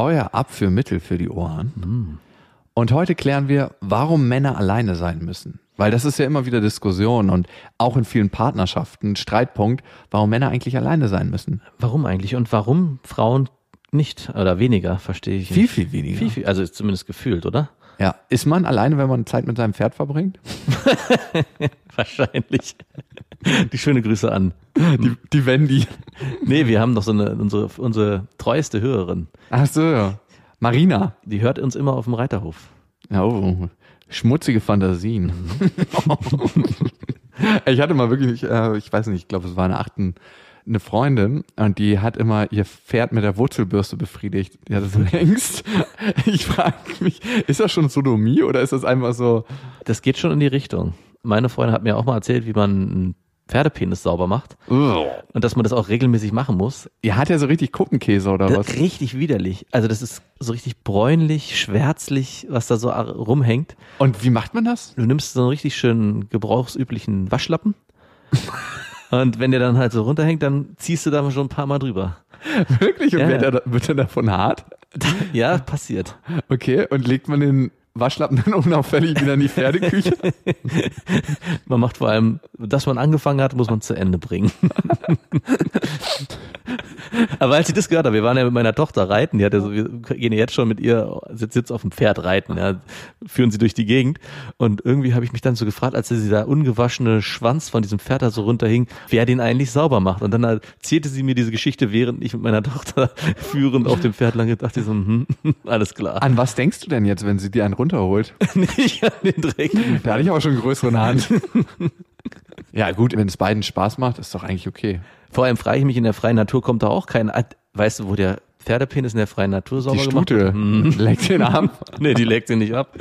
Euer Abführmittel für die Ohren. Und heute klären wir, warum Männer alleine sein müssen. Weil das ist ja immer wieder Diskussion und auch in vielen Partnerschaften Streitpunkt, warum Männer eigentlich alleine sein müssen. Warum eigentlich und warum Frauen nicht oder weniger, verstehe ich Viel, nicht. viel weniger. Viel, viel, also zumindest gefühlt, oder? Ja. Ist man alleine, wenn man Zeit mit seinem Pferd verbringt? Wahrscheinlich. Die schöne Grüße an. Die, die Wendy. Nee, wir haben doch so eine, unsere, unsere treueste Hörerin. Ach so. Marina. Die hört uns immer auf dem Reiterhof. Oh, schmutzige Fantasien. ich hatte mal wirklich, äh, ich weiß nicht, ich glaube, es war eine achten, eine Freundin und die hat immer ihr Pferd mit der Wurzelbürste befriedigt. Die hatte so einen Hengst. Ich frage mich, ist das schon Sodomie oder ist das einfach so? Das geht schon in die Richtung. Meine Freundin hat mir auch mal erzählt, wie man einen Pferdepenis sauber macht und dass man das auch regelmäßig machen muss. Ihr hat ja so richtig Kuppenkäse oder Das was? richtig widerlich. Also das ist so richtig bräunlich, schwärzlich, was da so rumhängt. Und wie macht man das? Du nimmst so einen richtig schönen gebrauchsüblichen Waschlappen und wenn der dann halt so runterhängt, dann ziehst du da schon ein paar Mal drüber. Wirklich? Und Ja, wird, er, wird er davon hart? Ja, passiert. Okay. Und legt man den Waschlappen dann unauffällig wieder in die Pferdeküche? Man macht vor allem, das man angefangen hat, muss man zu Ende bringen. Aber als ich das gehört habe, wir waren ja mit meiner Tochter reiten, die hat ja so, wir gehen ja jetzt schon mit ihr, sitzt jetzt auf dem Pferd reiten, ja, führen sie durch die Gegend. Und irgendwie habe ich mich dann so gefragt, als dieser ungewaschene Schwanz von diesem Pferd da so runterhing, wer den eigentlich sauber macht. Und dann erzählte sie mir diese Geschichte, während ich mit meiner Tochter führend auf dem Pferd lang dachte ich so, hm, alles klar. An was denkst du denn jetzt, wenn sie dir einen runterholt? Nicht an den Dreck. Da hatte ich aber schon einen größeren Hand. ja, gut, wenn es beiden Spaß macht, ist doch eigentlich okay. Vor allem frage ich mich, in der freien Natur kommt da auch kein, weißt du, wo der Pferdepenis in der freien Natur sauber Die gemacht Stute wird? Mhm. leckt den Arm. Nee, die legt sie nicht ab.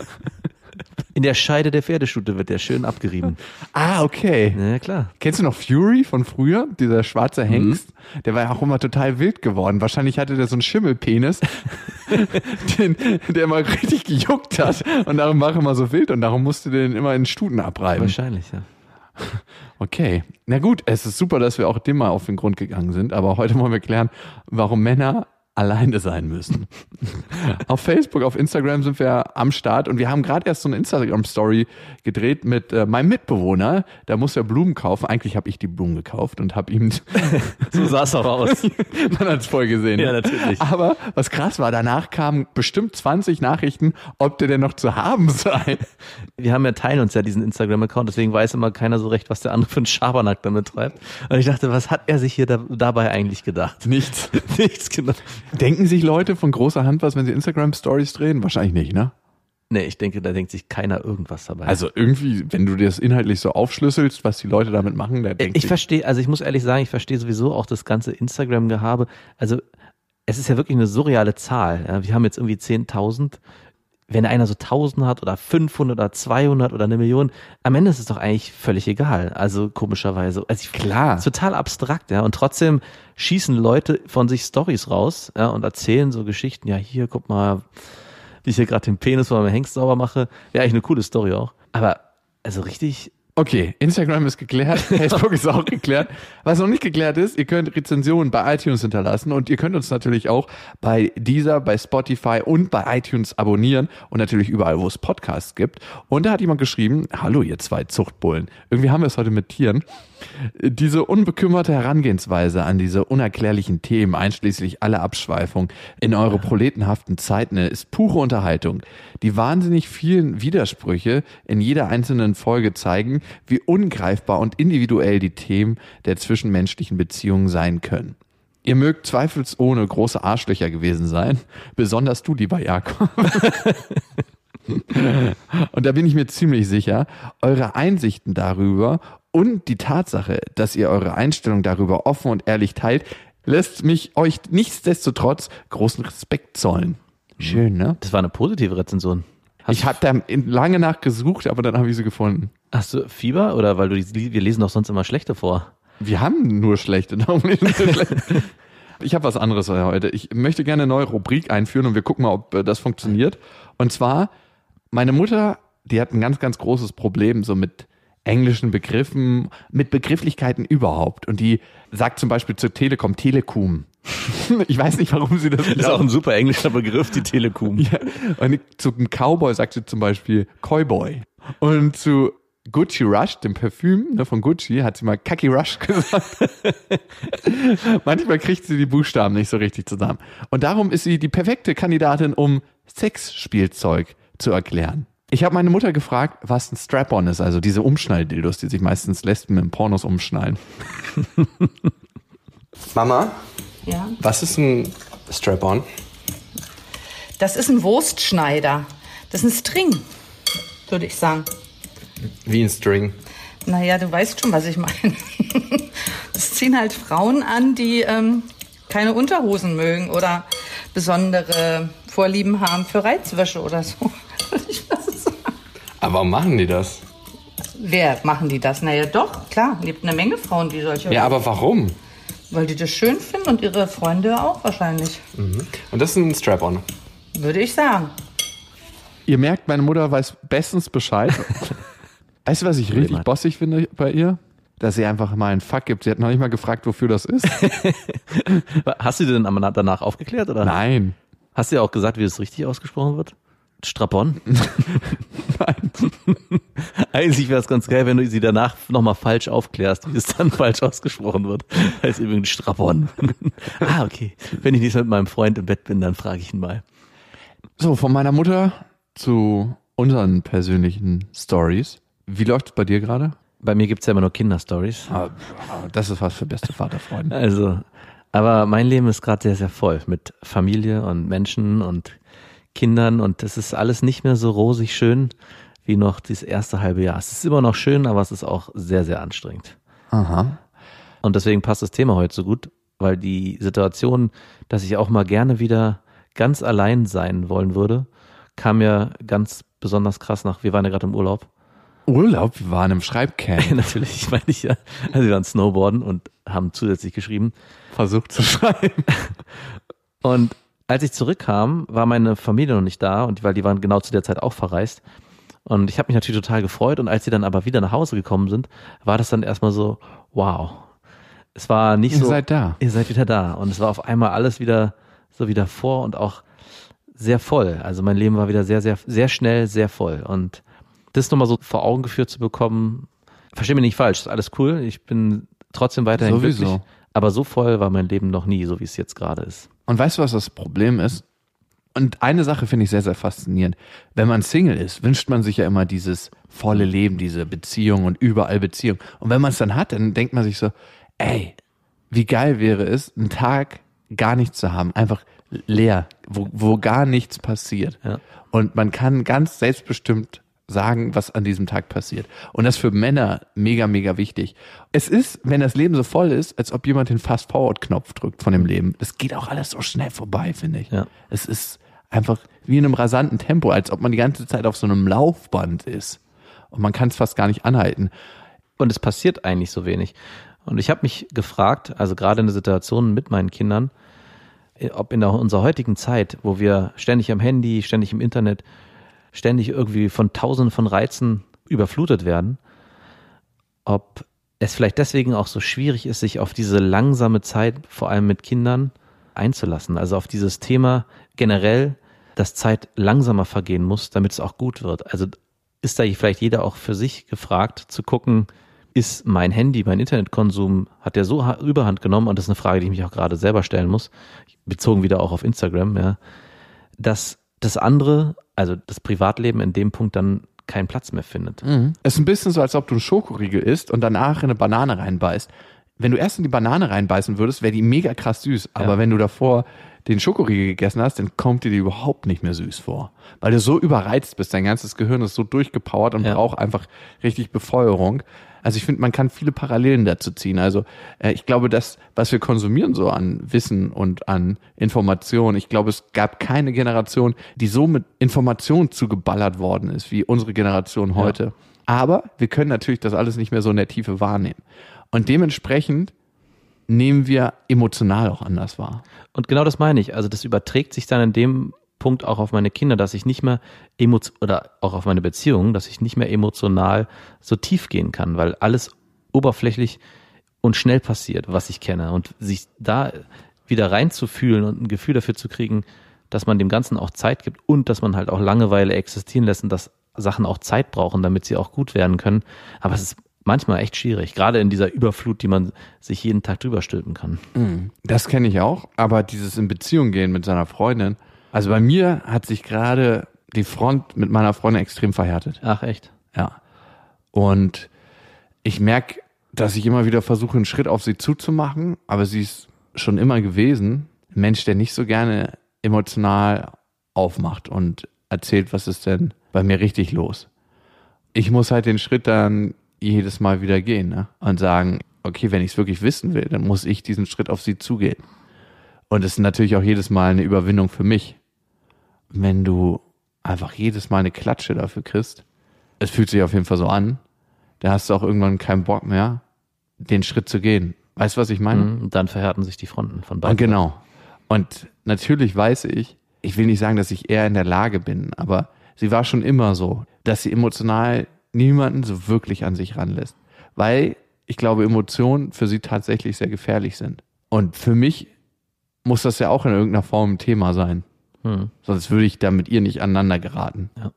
In der Scheide der Pferdestute wird der schön abgerieben. Ah, okay. Na ja, klar. Kennst du noch Fury von früher? Dieser schwarze Hengst? Der war ja auch immer total wild geworden. Wahrscheinlich hatte der so einen Schimmelpenis, den, der immer richtig gejuckt hat. Und darum war er immer so wild und darum musste der den immer in Stuten abreiben. Wahrscheinlich, ja. Okay. Na gut, es ist super, dass wir auch dem mal auf den Grund gegangen sind. Aber heute wollen wir klären, warum Männer alleine sein müssen. auf Facebook, auf Instagram sind wir am Start und wir haben gerade erst so eine Instagram-Story gedreht mit äh, meinem Mitbewohner. Da muss er Blumen kaufen. Eigentlich habe ich die Blumen gekauft und habe ihm So sah es auch aus. Man hat es voll gesehen. Ja, ne? natürlich. Aber was krass war, danach kamen bestimmt 20 Nachrichten, ob der denn noch zu haben sei. Wir haben ja teilen uns ja diesen Instagram-Account, deswegen weiß immer keiner so recht, was der andere für einen Schabernack damit treibt. Und ich dachte, was hat er sich hier da, dabei eigentlich gedacht? Nichts. Nichts genau. Denken sich Leute von großer Hand was, wenn sie Instagram-Stories drehen? Wahrscheinlich nicht, ne? Nee, ich denke, da denkt sich keiner irgendwas dabei. Also irgendwie, wenn du dir das inhaltlich so aufschlüsselst, was die Leute damit machen, da denkt ich verstehe, also ich muss ehrlich sagen, ich verstehe sowieso auch das ganze Instagram-Gehabe. Also es ist ja wirklich eine surreale Zahl. Ja. Wir haben jetzt irgendwie 10.000. Wenn einer so 1000 hat oder 500 oder 200 oder eine Million, am Ende ist es doch eigentlich völlig egal. Also komischerweise. Also ich, Klar. total abstrakt, ja. Und trotzdem schießen Leute von sich Stories raus, ja, und erzählen so Geschichten. Ja, hier, guck mal, wie ich hier gerade den Penis von meinem Hengst sauber mache. Wäre eigentlich eine coole Story auch. Aber also richtig, Okay, Instagram ist geklärt, Facebook ist auch geklärt. Was noch nicht geklärt ist, ihr könnt Rezensionen bei iTunes hinterlassen und ihr könnt uns natürlich auch bei Deezer, bei Spotify und bei iTunes abonnieren und natürlich überall, wo es Podcasts gibt. Und da hat jemand geschrieben, hallo ihr zwei Zuchtbullen. Irgendwie haben wir es heute mit Tieren. Diese unbekümmerte Herangehensweise an diese unerklärlichen Themen, einschließlich aller Abschweifung in eure proletenhaften Zeiten, ist pure Unterhaltung. Die wahnsinnig vielen Widersprüche in jeder einzelnen Folge zeigen, wie ungreifbar und individuell die Themen der zwischenmenschlichen Beziehungen sein können. Ihr mögt zweifelsohne große Arschlöcher gewesen sein, besonders du, lieber Jakob. Und da bin ich mir ziemlich sicher, eure Einsichten darüber und die Tatsache, dass ihr eure Einstellung darüber offen und ehrlich teilt, lässt mich euch nichtsdestotrotz großen Respekt zollen. Schön, ne? Das war eine positive Rezension. Hast Ich habe da lange nachgesucht, aber dann habe ich sie gefunden. Hast du Fieber oder weil du die, wir lesen doch sonst immer schlechte vor? Wir haben nur schlechte, darum lesen wir schlecht. Ich habe was anderes heute. Ich möchte gerne eine neue Rubrik einführen und wir gucken mal, ob äh, das funktioniert. Und zwar, meine Mutter, die hat ein ganz, ganz großes Problem so mit englischen Begriffen, mit Begrifflichkeiten überhaupt. Und die sagt zum Beispiel zur Telekom Telekom. Ich weiß nicht, warum sie das Das ist auch ein super englischer Begriff, die Telekom. ja, und zu einem Cowboy sagt sie zum Beispiel Cowboy. Und zu Gucci Rush, dem Parfüm ne, von Gucci, hat sie mal Kaki Rush gesagt. Manchmal kriegt sie die Buchstaben nicht so richtig zusammen. Und darum ist sie die perfekte Kandidatin, um Sexspielzeug zu erklären. Ich habe meine Mutter gefragt, was ein Strap-on ist, also diese Umschnalldildos, die sich meistens Lesben in Pornos umschnallen. Mama, Ja. was ist ein Strap-on? Das ist ein Wurstschneider. Das ist ein String, würde ich sagen. Wie ein String. Naja, du weißt schon, was ich meine. Das ziehen halt Frauen an, die ähm, keine Unterhosen mögen oder besondere Vorlieben haben für Reizwäsche oder so. Würde ich sagen. Aber warum machen die das? Wer machen die das? Naja, doch, klar. Gibt eine Menge Frauen, die solche. Ja, aber warum? Weil die das schön finden und ihre Freunde auch wahrscheinlich. Und das ist ein Strap-on. Würde ich sagen. Ihr merkt, meine Mutter weiß bestens Bescheid. weißt du, was ich richtig bossig finde bei ihr? Dass sie einfach mal einen Fuck gibt. Sie hat noch nicht mal gefragt, wofür das ist. Hast du dir denn am- danach aufgeklärt oder? Nein. Hast du ja auch gesagt, wie es richtig ausgesprochen wird? Strapon? Nein. Eigentlich wäre es ganz geil, wenn du sie danach nochmal falsch aufklärst, wie es dann falsch ausgesprochen wird. Heißt übrigens Strapon. ah, okay. Wenn ich nicht mit meinem Freund im Bett bin, dann frage ich ihn mal. So, von meiner Mutter zu unseren persönlichen Stories. Wie läuft es bei dir gerade? Bei mir gibt's ja immer nur Kinderstories. Ah, Das ist was für beste Vaterfreunde. Also, aber mein Leben ist gerade sehr, sehr voll mit Familie und Menschen und Kindern und es ist alles nicht mehr so rosig schön wie noch dieses erste halbe Jahr. Es ist immer noch schön, aber es ist auch sehr, sehr anstrengend. Aha. Und deswegen passt das Thema heute so gut, weil die Situation, dass ich auch mal gerne wieder ganz allein sein wollen würde, kam mir ganz besonders krass nach. Wir waren ja gerade im Urlaub. Urlaub, wir waren im Schreibcamp. Natürlich, meine ich ja. Also wir waren Snowboarden und haben zusätzlich geschrieben. Versucht zu schreiben. Und als ich zurückkam, war meine Familie noch nicht da und weil die waren genau zu der Zeit auch verreist. Und ich habe mich natürlich total gefreut. Und als sie dann aber wieder nach Hause gekommen sind, war das dann erstmal so, wow. Es war nicht Ihr so. seid da. Ihr seid wieder da. Und es war auf einmal alles wieder so wieder vor und auch sehr voll. Also mein Leben war wieder sehr, sehr, sehr schnell, sehr voll. Und das nochmal so vor Augen geführt zu bekommen, versteh mich nicht falsch, ist alles cool. Ich bin trotzdem weiterhin Sowieso. glücklich. Aber so voll war mein Leben noch nie, so wie es jetzt gerade ist. Und weißt du, was das Problem ist? Und eine Sache finde ich sehr, sehr faszinierend. Wenn man Single ist, wünscht man sich ja immer dieses volle Leben, diese Beziehung und überall Beziehung. Und wenn man es dann hat, dann denkt man sich so, ey, wie geil wäre es, einen Tag gar nichts zu haben, einfach leer, wo, wo gar nichts passiert. Ja. Und man kann ganz selbstbestimmt sagen, was an diesem Tag passiert. Und das ist für Männer mega, mega wichtig. Es ist, wenn das Leben so voll ist, als ob jemand den Fast-Forward-Knopf drückt von dem Leben. Das geht auch alles so schnell vorbei, finde ich. Ja. Es ist einfach wie in einem rasanten Tempo, als ob man die ganze Zeit auf so einem Laufband ist. Und man kann es fast gar nicht anhalten. Und es passiert eigentlich so wenig. Und ich habe mich gefragt, also gerade in der Situation mit meinen Kindern, ob in der, unserer heutigen Zeit, wo wir ständig am Handy, ständig im Internet, ständig irgendwie von tausenden von Reizen überflutet werden, ob es vielleicht deswegen auch so schwierig ist, sich auf diese langsame Zeit, vor allem mit Kindern, einzulassen. Also auf dieses Thema generell, dass Zeit langsamer vergehen muss, damit es auch gut wird. Also ist da vielleicht jeder auch für sich gefragt, zu gucken, ist mein Handy, mein Internetkonsum, hat der so ha- überhand genommen, und das ist eine Frage, die ich mich auch gerade selber stellen muss, bezogen wieder auch auf Instagram, ja, dass das andere, also das Privatleben in dem Punkt dann keinen Platz mehr findet. Es ist ein bisschen so, als ob du einen Schokoriegel isst und danach in eine Banane reinbeißt. Wenn du erst in die Banane reinbeißen würdest, wäre die mega krass süß. Aber Ja. wenn du davor den Schokoriegel gegessen hast, dann kommt dir die überhaupt nicht mehr süß vor. Weil du so überreizt bist, dein ganzes Gehirn ist so durchgepowert und Ja. braucht einfach richtig Befeuerung. Also ich finde, man kann viele Parallelen dazu ziehen. Also äh, ich glaube, das, was wir konsumieren so an Wissen und an Information, ich glaube, es gab keine Generation, die so mit Information zugeballert worden ist, wie unsere Generation heute. Aber wir können natürlich das alles nicht mehr so in der Tiefe wahrnehmen. Und dementsprechend nehmen wir emotional auch anders wahr. Und genau das meine ich. Also das überträgt sich dann in dem Punkt auch auf meine Kinder, dass ich nicht mehr emotion oder auch auf meine Beziehungen, dass ich nicht mehr emotional so tief gehen kann, weil alles oberflächlich und schnell passiert, was ich kenne. Und sich da wieder reinzufühlen und ein Gefühl dafür zu kriegen, dass man dem Ganzen auch Zeit gibt und dass man halt auch Langeweile existieren lässt und dass Sachen auch Zeit brauchen, damit sie auch gut werden können. Aber es ist manchmal echt schwierig, gerade in dieser Überflut, die man sich jeden Tag drüber stülpen kann. Das kenne ich auch, aber dieses in Beziehung gehen mit seiner Freundin, also bei mir hat sich gerade die Front mit meiner Freundin extrem verhärtet. Ach echt? Ja. Und ich merke, dass ich immer wieder versuche, einen Schritt auf sie zuzumachen, aber sie ist schon immer gewesen, ein Mensch, der nicht so gerne emotional aufmacht und erzählt, was ist denn bei mir richtig los. Ich muss halt den Schritt dann jedes Mal wieder gehen ne? und sagen, okay, wenn ich es wirklich wissen will, dann muss ich diesen Schritt auf sie zugehen. Und es ist natürlich auch jedes Mal eine Überwindung für mich. Wenn du einfach jedes Mal eine Klatsche dafür kriegst, es fühlt sich auf jeden Fall so an, da hast du auch irgendwann keinen Bock mehr, den Schritt zu gehen. Weißt du, was ich meine? Mhm. Und dann verhärten sich die Fronten von beiden. Und genau. Und natürlich weiß ich, ich will nicht sagen, dass ich eher in der Lage bin, aber sie war schon immer so, dass sie emotional niemanden so wirklich an sich ranlässt. Weil ich glaube, Emotionen für sie tatsächlich sehr gefährlich sind. Und für mich muss das ja auch in irgendeiner Form ein Thema sein. Hm. Sonst würde ich da mit ihr nicht aneinander geraten. Ja.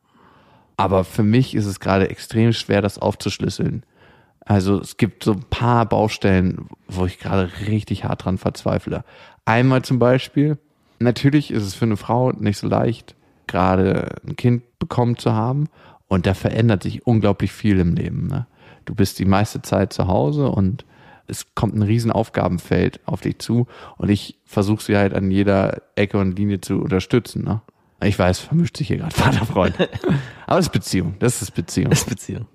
Aber für mich ist es gerade extrem schwer, das aufzuschlüsseln. Also es gibt so ein paar Baustellen, wo ich gerade richtig hart dran verzweifle. Einmal zum Beispiel, natürlich ist es für eine Frau nicht so leicht, gerade ein Kind bekommen zu haben. Und da verändert sich unglaublich viel im Leben. Ne? Du bist die meiste Zeit zu Hause und es kommt ein riesen Aufgabenfeld auf dich zu. Und ich versuche sie halt an jeder Ecke und Linie zu unterstützen. Ne? Ich weiß, vermischt sich hier gerade Vater-Freund. Aber es ist Beziehung. Das ist Beziehung Das ist Beziehung.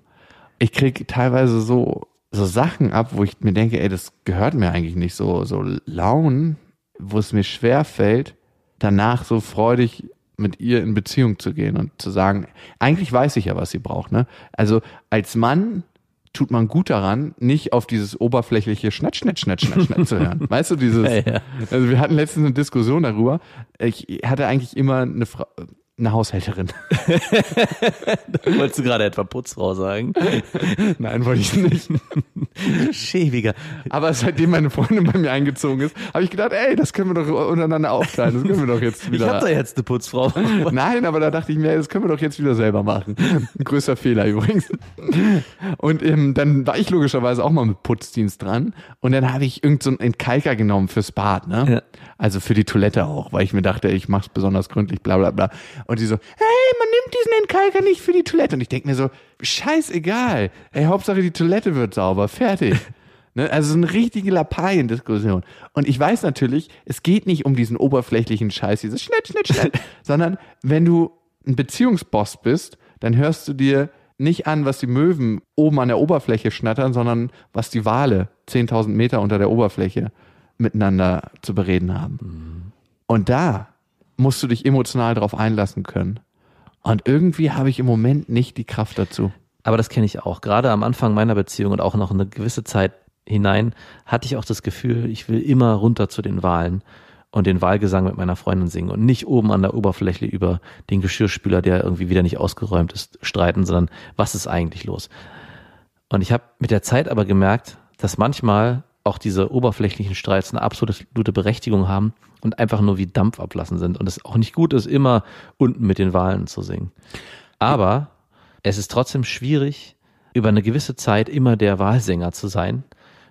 ich kriege teilweise so, so Sachen ab, wo ich mir denke, ey, das gehört mir eigentlich nicht. So, so Launen, wo es mir schwer fällt, danach so freudig mit ihr in Beziehung zu gehen und zu sagen, eigentlich weiß ich ja, was sie braucht. Ne? Also als Mann tut man gut daran, nicht auf dieses oberflächliche Schnatt, Schnatt, Schnatt, Schnatt, Schnatt zu hören. Weißt du, dieses, Ja, ja. also wir hatten letztens eine Diskussion darüber. Ich hatte eigentlich immer eine Frau, eine Haushälterin. Wolltest du gerade etwa Putzfrau sagen? Nein, wollte ich nicht. Schäbiger. Aber seitdem meine Freundin bei mir eingezogen ist, habe ich gedacht, ey, das können wir doch untereinander aufteilen. Das können wir doch jetzt Ich wieder. hab da jetzt eine Putzfrau. Nein, aber da dachte ich mir, das können wir doch jetzt wieder selber machen. Ein größter Fehler übrigens. Und ähm, dann war ich logischerweise auch mal mit Putzdienst dran. Und dann habe ich irgend so einen Entkalker genommen fürs Bad, ne? Ja. Also für die Toilette auch, weil ich mir dachte, ich mach's besonders gründlich, bla bla bla. Und die so, hey, man nimmt diesen Entkalker nicht für die Toilette. Und ich denke mir so, scheißegal. Ey, Hauptsache die Toilette wird sauber, fertig. Ne? Also so eine richtige Lappalien-Diskussion. Und ich weiß natürlich, es geht nicht um diesen oberflächlichen Scheiß, dieses Schnitt, Schnitt, Schnitt, sondern wenn du ein Beziehungsboss bist, dann hörst du dir nicht an, was die Möwen oben an der Oberfläche schnattern, sondern was die Wale 10.000 Meter unter der Oberfläche miteinander zu bereden haben. Und da musst du dich emotional drauf einlassen können. Und irgendwie habe ich im Moment nicht die Kraft dazu. Aber das kenne ich auch. Gerade am Anfang meiner Beziehung und auch noch eine gewisse Zeit hinein hatte ich auch das Gefühl, ich will immer runter zu den Wahlen und den Wahlgesang mit meiner Freundin singen und nicht oben an der Oberfläche über den Geschirrspüler, der irgendwie wieder nicht ausgeräumt ist, streiten, sondern was ist eigentlich los? Und ich habe mit der Zeit aber gemerkt, dass manchmal auch diese oberflächlichen Streits eine absolute Berechtigung haben und einfach nur wie Dampf ablassen sind und es auch nicht gut ist, immer unten mit den Wahlen zu singen. Aber es ist trotzdem schwierig, über eine gewisse Zeit immer der Wahlsänger zu sein,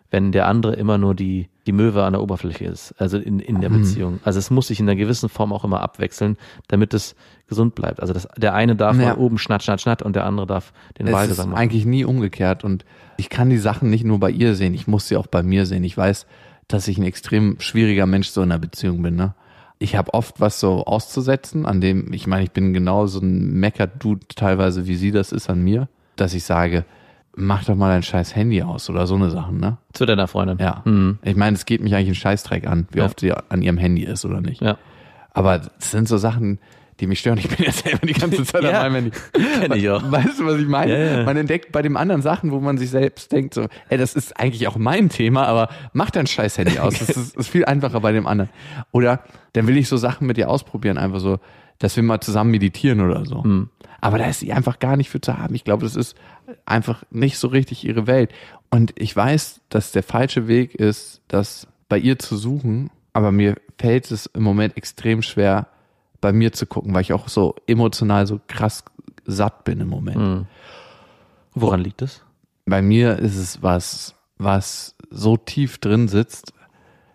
wenn der andere immer nur die, die Möwe an der Oberfläche ist, also in, in der Beziehung. Also es muss sich in einer gewissen Form auch immer abwechseln, damit es gesund bleibt. Also das, der eine darf Ja. mal oben schnatt, schnatt, schnatt und der andere darf den Wahlgesang machen. eigentlich nie umgekehrt und ich kann die Sachen nicht nur bei ihr sehen, ich muss sie auch bei mir sehen. Ich weiß, dass ich ein extrem schwieriger Mensch so in einer Beziehung bin, ne? ich habe oft was so auszusetzen, an dem, ich meine, ich bin genau so ein Mecker-Dude teilweise, wie sie das ist an mir, dass ich sage, mach doch mal dein scheiß Handy aus oder so eine Sachen, ne? Zu deiner Freundin. Ja. Mhm. Ich meine, es geht mich eigentlich einen Scheißdreck an, wie Ja. oft sie an ihrem Handy ist oder nicht. Ja. Aber das sind so Sachen, die mich stören. Ich bin ja selber die ganze Zeit Ja. an meinem Handy. Kenn ich auch. Weißt du, was ich meine? Ja, ja. Man entdeckt bei dem anderen Sachen, wo man sich selbst denkt, so, ey, das ist eigentlich auch mein Thema, aber mach dein scheiß Handy aus. Das ist, ist viel einfacher bei dem anderen. Oder dann will ich so Sachen mit dir ausprobieren, einfach so, dass wir mal zusammen meditieren oder so. Hm. Aber da ist sie einfach gar nicht für zu haben. Ich glaube, das ist einfach nicht so richtig ihre Welt. Und ich weiß, dass der falsche Weg ist, das bei ihr zu suchen, aber mir fällt es im Moment extrem schwer, bei mir zu gucken, weil ich auch so emotional so krass satt bin im Moment. Hm. Woran liegt es? Bei mir ist es was, was so tief drin sitzt,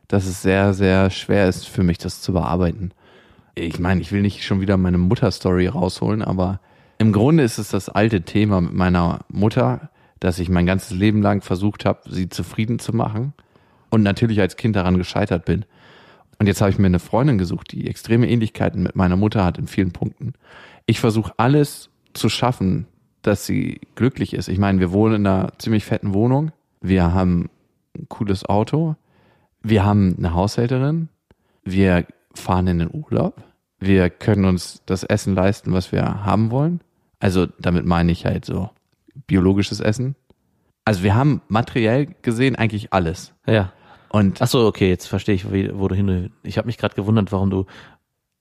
dass es sehr, sehr schwer ist für mich, das zu bearbeiten. Ich meine, ich will nicht schon wieder meine Mutter-Story rausholen, aber im Grunde ist es das alte Thema mit meiner Mutter, dass ich mein ganzes Leben lang versucht habe, sie zufrieden zu machen und natürlich als Kind daran gescheitert bin. Und jetzt habe ich mir eine Freundin gesucht, die extreme Ähnlichkeiten mit meiner Mutter hat in vielen Punkten. Ich versuche alles zu schaffen, dass sie glücklich ist. Ich meine, wir wohnen in einer ziemlich fetten Wohnung. Wir haben ein cooles Auto. Wir haben eine Haushälterin. Wir fahren in den Urlaub. Wir können uns das Essen leisten, was wir haben wollen. Also damit meine ich halt so biologisches Essen. Also wir haben materiell gesehen eigentlich alles. Ja. Und Ach so, okay, jetzt verstehe ich, wo du hin. Ich habe mich gerade gewundert, warum du,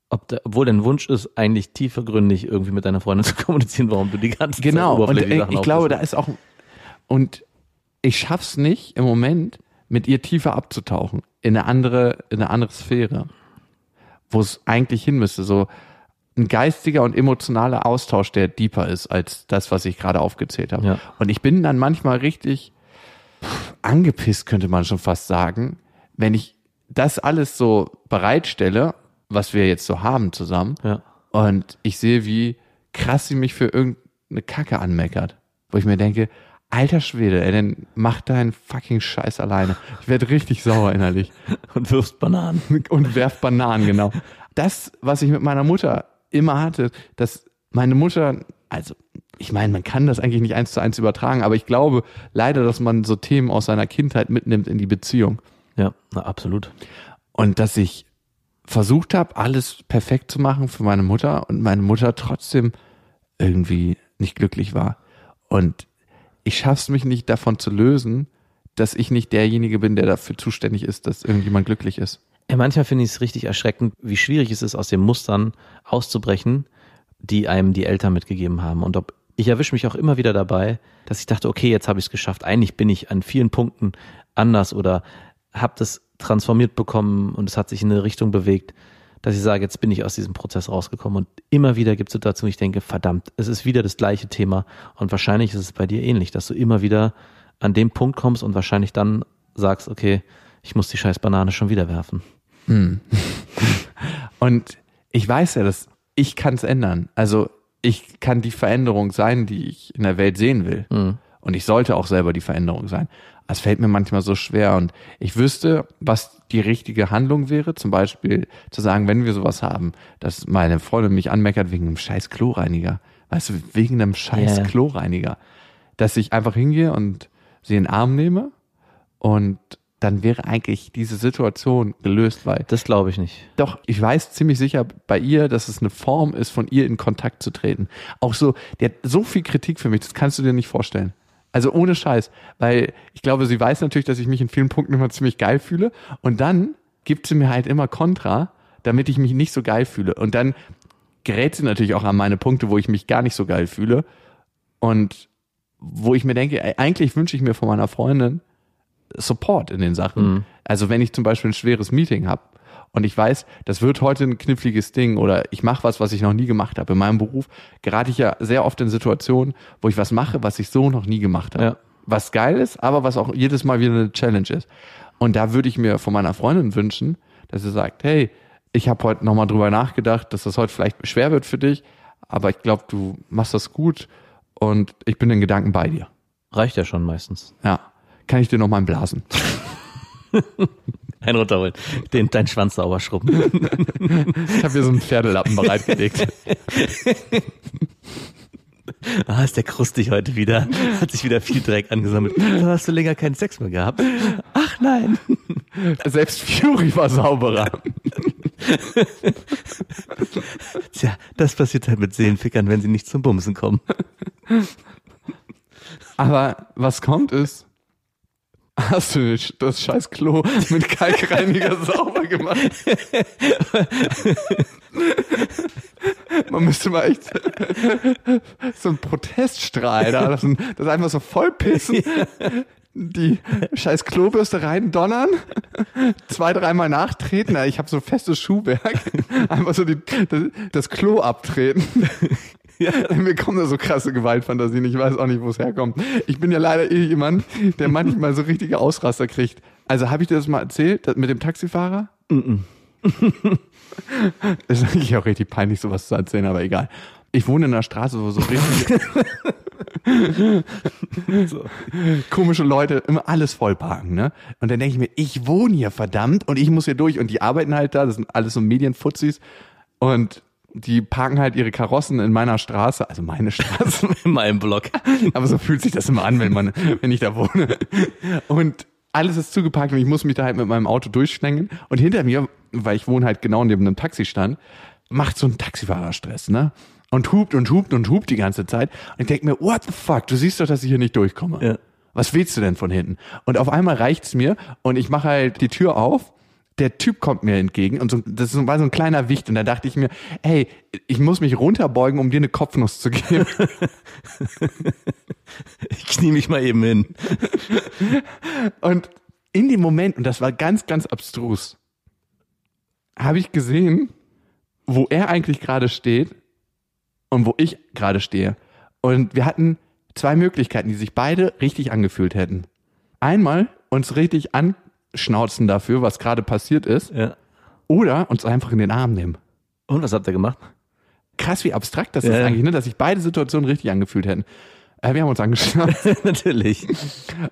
ob der, obwohl dein Wunsch ist, eigentlich tiefergründig irgendwie mit deiner Freundin zu kommunizieren, warum du die ganze Genau, Zeit und oberflächliche äh, ich glaube, da ist auch, und ich schaff's nicht im Moment, mit ihr tiefer abzutauchen, in eine andere, in eine andere Sphäre, wo es eigentlich hin müsste, so ein geistiger und emotionaler Austausch, der deeper ist als das, was ich gerade aufgezählt habe. Ja. Und ich bin dann manchmal richtig pff, angepisst, könnte man schon fast sagen, wenn ich das alles so bereitstelle, was wir jetzt so haben zusammen, Ja. und ich sehe, wie krass sie mich für irgendeine Kacke anmeckert. Wo ich mir denke, alter Schwede, ey, dann mach deinen fucking Scheiß alleine. Ich werde richtig sauer innerlich. Und wirfst Bananen. Und werf Bananen, genau. Das, was ich mit meiner Mutter immer hatte, dass meine Mutter, also ich meine, man kann das eigentlich nicht eins zu eins übertragen, aber ich glaube leider, dass man so Themen aus seiner Kindheit mitnimmt in die Beziehung. Ja, na, absolut. Und dass ich versucht habe, alles perfekt zu machen für meine Mutter und meine Mutter trotzdem irgendwie nicht glücklich war. Und ich schaff's mich nicht davon zu lösen, dass ich nicht derjenige bin, der dafür zuständig ist, dass irgendjemand glücklich ist. Ja, manchmal finde ich es richtig erschreckend, wie schwierig es ist, aus den Mustern auszubrechen, die einem die Eltern mitgegeben haben. Und ob ich erwische mich auch immer wieder dabei, dass ich dachte, okay, jetzt habe ich es geschafft. Eigentlich bin ich an vielen Punkten anders oder habe das transformiert bekommen und es hat sich in eine Richtung bewegt, dass ich sage, jetzt bin ich aus diesem Prozess rausgekommen. Und immer wieder gibt es Situationen, ich denke, verdammt, es ist wieder das gleiche Thema. Und wahrscheinlich ist es bei dir ähnlich, dass du immer wieder an dem Punkt kommst und wahrscheinlich dann sagst, okay, ich muss die scheiß Banane schon wieder werfen. Und ich weiß ja, dass ich kann es ändern. Also ich kann die Veränderung sein, die ich in der Welt sehen will. Und ich sollte auch selber die Veränderung sein. Es fällt mir manchmal so schwer und ich wüsste, was die richtige Handlung wäre. Zum Beispiel zu sagen, wenn wir sowas haben, dass meine Freundin mich anmeckert wegen einem scheiß Kloreiniger. Weißt du, wegen einem scheiß Ja. Kloreiniger. Dass ich einfach hingehe und sie in den Arm nehme und dann wäre eigentlich diese Situation gelöst, weil Das glaube ich nicht. doch, ich weiß ziemlich sicher bei ihr, dass es eine Form ist, von ihr in Kontakt zu treten. Auch so, die hat so viel Kritik für mich, das kannst du dir nicht vorstellen. Also ohne Scheiß, weil ich glaube, sie weiß natürlich, dass ich mich in vielen Punkten immer ziemlich geil fühle und dann gibt sie mir halt immer Kontra, damit ich mich nicht so geil fühle. Und dann gerät sie natürlich auch an meine Punkte, wo ich mich gar nicht so geil fühle und wo ich mir denke, eigentlich wünsche ich mir von meiner Freundin Support in den Sachen. Also wenn ich zum Beispiel ein schweres Meeting habe und ich weiß, das wird heute ein kniffliges Ding oder ich mache was, was ich noch nie gemacht habe. In meinem Beruf gerate ich ja sehr oft in Situationen, wo ich was mache, was ich so noch nie gemacht habe. Ja. Was geil ist, aber was auch jedes Mal wieder eine Challenge ist. Und da würde ich mir von meiner Freundin wünschen, dass sie sagt, hey, ich habe heute nochmal drüber nachgedacht, dass das heute vielleicht schwer wird für dich, aber ich glaube, du machst das gut und ich bin in Gedanken bei dir. Reicht ja schon meistens. Ja. Kann ich dir noch mal einen blasen? Einen runterholen. Den, deinen Schwanz sauber schrubben. Ich habe hier so einen Pferdelappen bereitgelegt. Ah, ist der krustig heute wieder. Hat sich wieder viel Dreck angesammelt. So hast du länger keinen Sex mehr gehabt. Ach nein. Selbst Fury war sauberer. Tja, das passiert halt mit Seelenfickern, wenn sie nicht zum Bumsen kommen. Aber was kommt ist, hast du das scheiß Klo mit Kalkreiniger sauber gemacht? Man müsste mal echt so einen Proteststrahl da lassen, das einfach so vollpissen, die scheiß Klobürste reindonnern, zwei, dreimal nachtreten, ich habe so festes Schuhwerk, einfach so die, das Klo abtreten. Ja, mir kommen da so krasse Gewaltfantasien. Ich weiß auch nicht, wo es herkommt. Ich bin ja leider eh jemand, der manchmal so richtige Ausraster kriegt. Also habe ich dir das mal erzählt mit dem Taxifahrer? ist eigentlich auch richtig peinlich, sowas zu erzählen, aber egal. Ich wohne in einer Straße, wo so richtig so. komische Leute immer alles vollparken, ne? Und dann denke ich mir, ich wohne hier verdammt und ich muss hier durch und die arbeiten halt da, das sind alles so Medienfuzis und die parken halt ihre Karossen in meiner Straße, also meine Straße, In meinem Blog. aber so fühlt sich das immer an, wenn man, wenn ich da wohne. Und alles ist zugeparkt und ich muss mich da halt mit meinem Auto durchschlängeln. Und hinter mir, weil ich wohne halt genau neben einem Taxistand, macht so ein Taxifahrer Stress, ne? Und hupt und hupt und hupt die ganze Zeit. Und ich denke mir, what the fuck, du siehst doch, dass ich hier nicht durchkomme. Ja. Was willst du denn von hinten? Und auf einmal reicht's mir und ich mache halt die Tür auf. Der Typ kommt mir entgegen und so, das war so ein kleiner Wicht und da dachte ich mir, hey, ich muss mich runterbeugen, um dir eine Kopfnuss zu geben. Ich knie mich mal eben hin. Und in dem Moment, und das war ganz, ganz abstrus, habe ich gesehen, wo er eigentlich gerade steht und wo ich gerade stehe. Und wir hatten zwei Möglichkeiten, die sich beide richtig angefühlt hätten. Einmal uns richtig anschnauzen dafür, was gerade passiert ist, Ja. oder uns einfach in den Arm nehmen. Und was habt ihr gemacht? Krass, wie abstrakt das Ja. ist eigentlich, ne? dass sich beide Situationen richtig angefühlt hätten. Äh, wir haben uns angeschnauzt. Natürlich.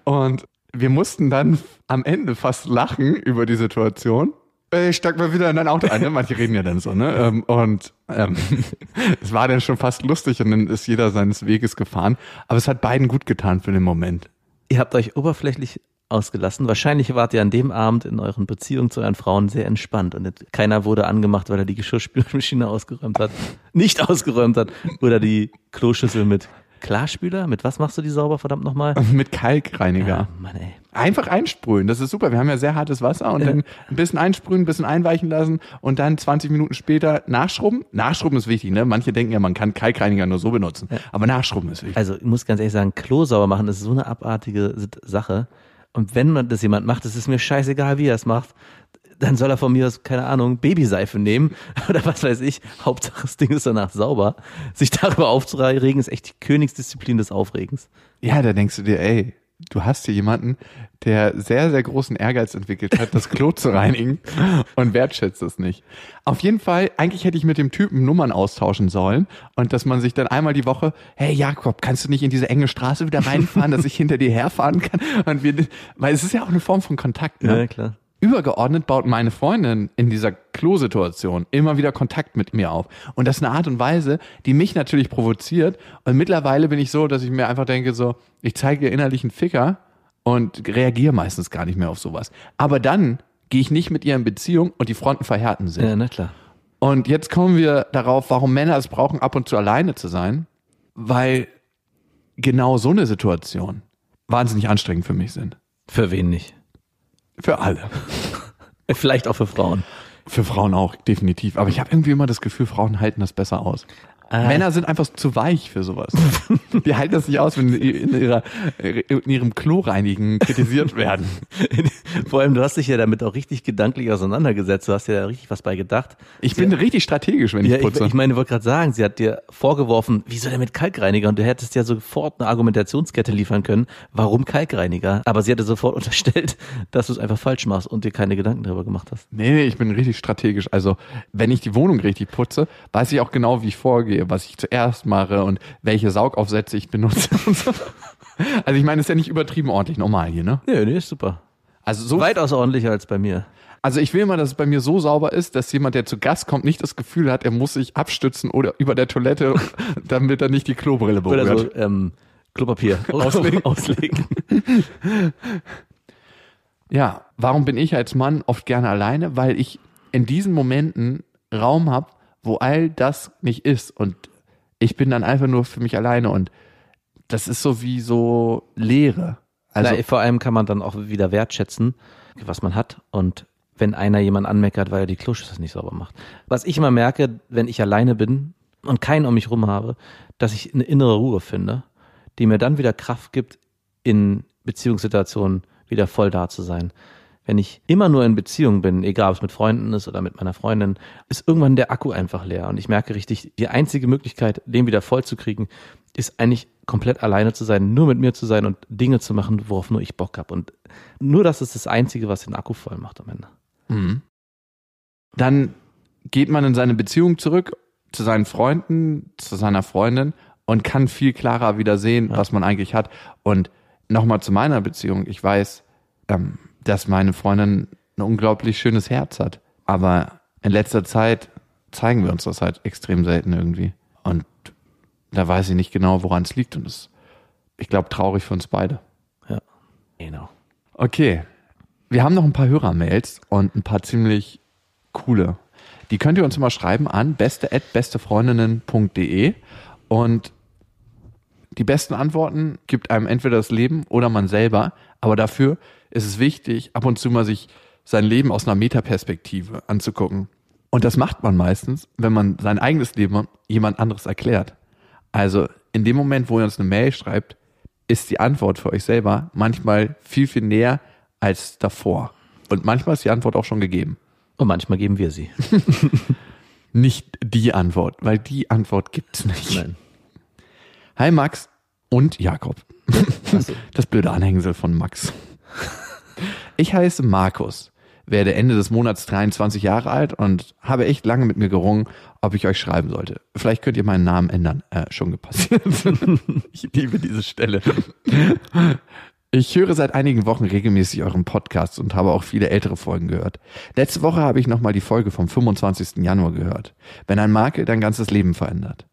Und wir mussten dann am Ende fast lachen über die Situation. Äh, Ich steig mal wieder in dein Auto ein, ne? Manche reden ja dann so, ne? Ähm, Und ähm, es war dann schon fast lustig und dann ist jeder seines Weges gefahren. Aber es hat beiden gut getan für den Moment. Ihr habt euch oberflächlich ausgelassen. Wahrscheinlich wart ihr an dem Abend in euren Beziehungen zu euren Frauen sehr entspannt und keiner wurde angemacht, weil er die Geschirrspülmaschine ausgeräumt hat, nicht ausgeräumt hat oder die Kloschüssel mit Klarspüler. Mit was machst du die sauber, verdammt nochmal? Mit Kalkreiniger. Mann, ey. Einfach einsprühen, das ist super. Wir haben ja sehr hartes Wasser und dann ein bisschen einsprühen, ein bisschen einweichen lassen und dann 20 Minuten später nachschrubben. Nachschrubben ist wichtig, ne? Manche denken ja, man kann Kalkreiniger nur so benutzen. Aber nachschrubben ist wichtig. Also ich muss ganz ehrlich sagen, Klo sauber machen ist so eine abartige Sache. Und wenn man das jemand macht, es ist mir scheißegal, wie er es macht, dann soll er von mir aus, keine Ahnung, Babyseife nehmen oder was weiß ich. Hauptsache das Ding ist danach sauber. Sich darüber aufzuregen, ist echt die Königsdisziplin des Aufregens. Ja, da denkst du dir, ey, du hast hier jemanden, der sehr, sehr großen Ehrgeiz entwickelt hat, das Klo zu reinigen und wertschätzt es nicht. Auf jeden Fall, eigentlich hätte ich mit dem Typen Nummern austauschen sollen und dass man sich dann einmal die Woche, hey Jakob, kannst du nicht in diese enge Straße wieder reinfahren, dass ich hinter dir herfahren kann? Und wir, weil es ist ja auch eine Form von Kontakt, ne? Ja, klar. Übergeordnet baut meine Freundin in dieser Klo-Situation immer wieder Kontakt mit mir auf. Und das ist eine Art und Weise, die mich natürlich provoziert. Und mittlerweile bin ich so, dass ich mir einfach denke, so, ich zeige ihr innerlich einen Ficker und reagiere meistens gar nicht mehr auf sowas. Aber dann gehe ich nicht mit ihr in Beziehung und die Fronten verhärten sich. Ja, na klar. Und jetzt kommen wir darauf, warum Männer es brauchen, ab und zu alleine zu sein. Weil genau so eine Situation wahnsinnig anstrengend für mich sind. Für wen nicht? Für alle. Vielleicht auch für Frauen. Für Frauen auch, definitiv. Aber ich habe irgendwie immer das Gefühl, Frauen halten das besser aus. Ah. Männer sind einfach zu weich für sowas. Die halten das nicht aus, wenn sie in, ihrer, in ihrem Klo reinigen kritisiert werden. Vor allem, du hast dich ja damit auch richtig gedanklich auseinandergesetzt. Du hast ja da richtig was bei gedacht. Ich bin richtig strategisch, wenn ich Ja, ich, putze. ich meine, ich wollte gerade sagen, sie hat dir vorgeworfen, wieso denn mit Kalkreiniger? Und du hättest ja sofort eine Argumentationskette liefern können, warum Kalkreiniger? Aber sie hatte sofort unterstellt, dass du es einfach falsch machst und dir keine Gedanken darüber gemacht hast. nee, nee, ich bin richtig strategisch. Also, wenn ich die Wohnung richtig putze, weiß ich auch genau, wie ich vorgehe, was ich zuerst mache und welche Saugaufsätze ich benutze und so. Also, ich meine, es ist ja nicht übertrieben ordentlich normal hier, ne? Nee, nee, ist super. Also so Weitaus ordentlicher als bei mir. Also ich will mal, dass es bei mir so sauber ist, dass jemand, der zu Gast kommt, nicht das Gefühl hat, er muss sich abstützen oder über der Toilette, damit er nicht die Klobrille berührt. Oder so ähm, Klopapier Auslegen. auslegen. Ja, warum bin ich als Mann oft gerne alleine? Weil ich in diesen Momenten Raum habe, wo all das nicht ist. Und ich bin dann einfach nur für mich alleine und das ist so wie so Leere. Also Na, vor allem kann man dann auch wieder wertschätzen, was man hat und wenn einer jemand anmeckert, weil er die Kloschüssel nicht sauber macht. Was ich immer merke, wenn ich alleine bin und keinen um mich rum habe, dass ich eine innere Ruhe finde, die mir dann wieder Kraft gibt, in Beziehungssituationen wieder voll da zu sein. Wenn ich immer nur in Beziehung bin, egal ob es mit Freunden ist oder mit meiner Freundin, ist irgendwann der Akku einfach leer. Und ich merke richtig, die einzige Möglichkeit, den wieder voll zu kriegen, ist eigentlich komplett alleine zu sein, nur mit mir zu sein und Dinge zu machen, worauf nur ich Bock habe. Und nur das ist das Einzige, was den Akku voll macht am Ende. Mhm. Dann geht man in seine Beziehung zurück zu seinen Freunden, zu seiner Freundin und kann viel klarer wieder sehen, was man eigentlich hat. Und nochmal zu meiner Beziehung. Ich weiß, ähm, dass meine Freundin ein unglaublich schönes Herz hat. Aber in letzter Zeit zeigen wir uns das halt extrem selten irgendwie. Und da weiß ich nicht genau, woran es liegt. Und das ist, ich glaube, traurig für uns beide. Ja. Genau. Okay. Wir haben noch ein paar Hörermails und ein paar ziemlich coole. Die könnt ihr uns immer schreiben an beste@bestefreundinnen.de und die besten Antworten gibt einem entweder das Leben oder man selber, aber dafür ist es wichtig, ab und zu mal sich sein Leben aus einer Metaperspektive anzugucken. Und das macht man meistens, wenn man sein eigenes Leben jemand anderes erklärt. Also in dem Moment, wo ihr uns eine Mail schreibt, ist die Antwort für euch selber manchmal viel, viel näher als davor. Und manchmal ist die Antwort auch schon gegeben. Und manchmal geben wir sie. Nicht die Antwort, weil die Antwort gibt's nicht. Nein. Hi Max und Jakob. Achso. Das blöde Anhängsel von Max. Ich heiße Markus, werde Ende des Monats 23 Jahre alt und habe echt lange mit mir gerungen, ob ich euch schreiben sollte. Vielleicht könnt ihr meinen Namen ändern. Äh, schon passiert. ich liebe diese Stelle. Ich höre seit einigen Wochen regelmäßig euren Podcast und habe auch viele ältere Folgen gehört. Letzte Woche habe ich nochmal die Folge vom 25. Januar gehört. Wenn ein Makel dein ganzes Leben verändert.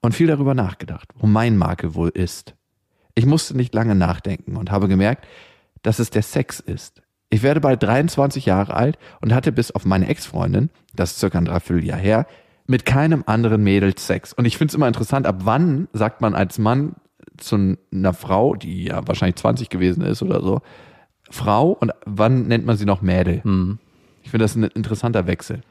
Und viel darüber nachgedacht, wo mein Makel wohl ist. Ich musste nicht lange nachdenken und habe gemerkt, dass es der Sex ist. Ich werde bald 23 Jahre alt und hatte bis auf meine Ex-Freundin, das ist circa ein Dreivierteljahr her, mit keinem anderen Mädel Sex. Und ich finde es immer interessant, ab wann sagt man als Mann zu einer Frau, die ja wahrscheinlich 20 gewesen ist oder so, Frau und wann nennt man sie noch Mädel? Ich finde das ein interessanter Wechsel.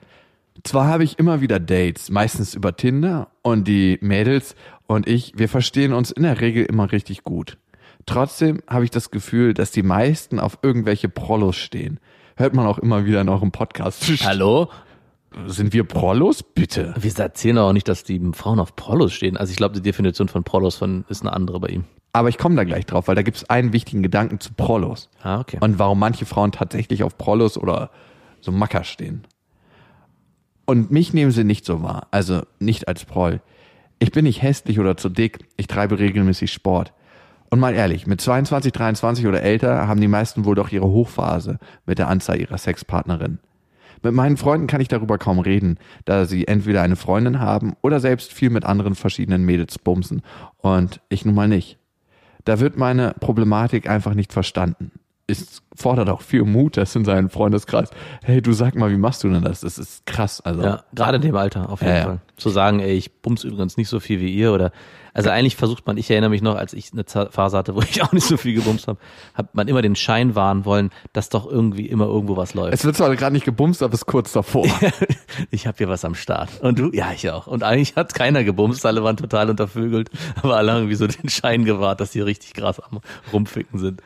Zwar habe ich immer wieder Dates, meistens über Tinder und die Mädels und ich, wir verstehen uns in der Regel immer richtig gut. Trotzdem habe ich das Gefühl, dass die meisten auf irgendwelche Prollos stehen. Hört man auch immer wieder in eurem Podcast. Hallo? Sind wir Prollos? Bitte. Wir erzählen auch nicht, dass die Frauen auf Prollos stehen. Also ich glaube, die Definition von Prollos von, ist eine andere bei ihm. Aber ich komme da gleich drauf, weil da gibt es einen wichtigen Gedanken zu Prollos. Ah, okay. Und warum manche Frauen tatsächlich auf Prollos oder so Macker stehen. Und mich nehmen sie nicht so wahr, also nicht als Proll. Ich bin nicht hässlich oder zu dick, ich treibe regelmäßig Sport. Und mal ehrlich, mit 22, 23 oder älter haben die meisten wohl doch ihre Hochphase mit der Anzahl ihrer Sexpartnerin. Mit meinen Freunden kann ich darüber kaum reden, da sie entweder eine Freundin haben oder selbst viel mit anderen verschiedenen Mädels bumsen und ich nun mal nicht. Da wird meine Problematik einfach nicht verstanden. Es fordert auch viel Mut, das in seinem Freundeskreis. Hey, du sag mal, wie machst du denn das? Das ist krass. Also, Ja, gerade in dem Alter, auf jeden Ja, ja. Fall. Zu sagen, ey, ich bums übrigens nicht so viel wie ihr oder, also eigentlich versucht man, ich erinnere mich noch, als ich eine Phase hatte, wo ich auch nicht so viel gebumst habe, hat man immer den Schein wahren wollen, dass doch irgendwie immer irgendwo was läuft. es wird zwar gerade nicht gebumst, aber es ist kurz davor. ich habe hier was am Start. Und du? Ja, ich auch. Und eigentlich hat keiner gebumst, alle waren total untervögelt, aber alle haben irgendwie so den Schein gewahrt, dass die richtig krass am Rumficken sind.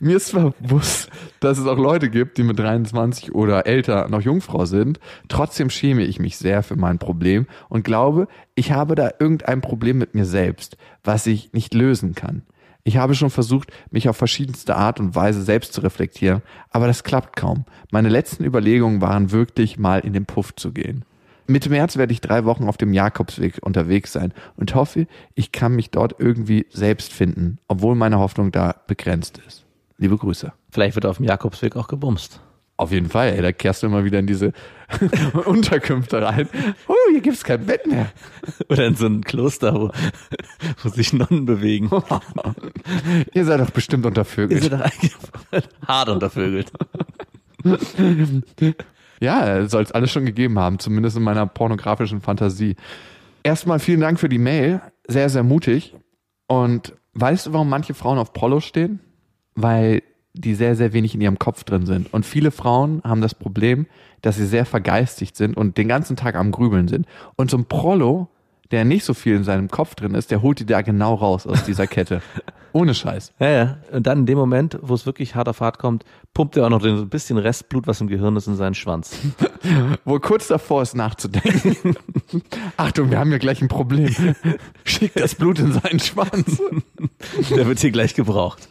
Mir ist zwar bewusst, dass es auch Leute gibt, die mit 23 oder älter noch Jungfrau sind. Trotzdem schäme ich mich sehr für mein Problem und glaube, ich habe da irgendein Problem mit mir selbst, was ich nicht lösen kann. Ich habe schon versucht, mich auf verschiedenste Art und Weise selbst zu reflektieren, aber das klappt kaum. Meine letzten Überlegungen waren wirklich mal in den Puff zu gehen. Mitte März werde ich drei Wochen auf dem Jakobsweg unterwegs sein und hoffe, ich kann mich dort irgendwie selbst finden, obwohl meine Hoffnung da begrenzt ist. Liebe Grüße. Vielleicht wird auf dem Jakobsweg auch gebumst. Auf jeden Fall, ey, da kehrst du immer wieder in diese Unterkünfte rein. Oh, hier gibt's kein Bett mehr. Oder in so ein Kloster, wo, wo sich Nonnen bewegen. Ihr seid doch bestimmt Ihr untervögelt. seid doch eigentlich hart untervögelt. Ja, soll es alles schon gegeben haben, zumindest in meiner pornografischen Fantasie. Erstmal vielen Dank für die Mail. Sehr, sehr mutig. Und weißt du, warum manche Frauen auf Prollo stehen? Weil die sehr, sehr wenig in ihrem Kopf drin sind. Und viele Frauen haben das Problem, dass sie sehr vergeistigt sind und den ganzen Tag am Grübeln sind. Und so ein Prollo, der nicht so viel in seinem Kopf drin ist, der holt die da genau raus aus dieser Kette. Ohne Scheiß. Ja, ja. Und dann in dem Moment, wo es wirklich hart auf hart kommt, pumpt er auch noch so ein bisschen Restblut, was im Gehirn ist, in seinen Schwanz. Wo kurz davor ist nachzudenken. Achtung, wir haben hier gleich ein Problem. Schickt das Blut in seinen Schwanz. Der wird hier gleich gebraucht.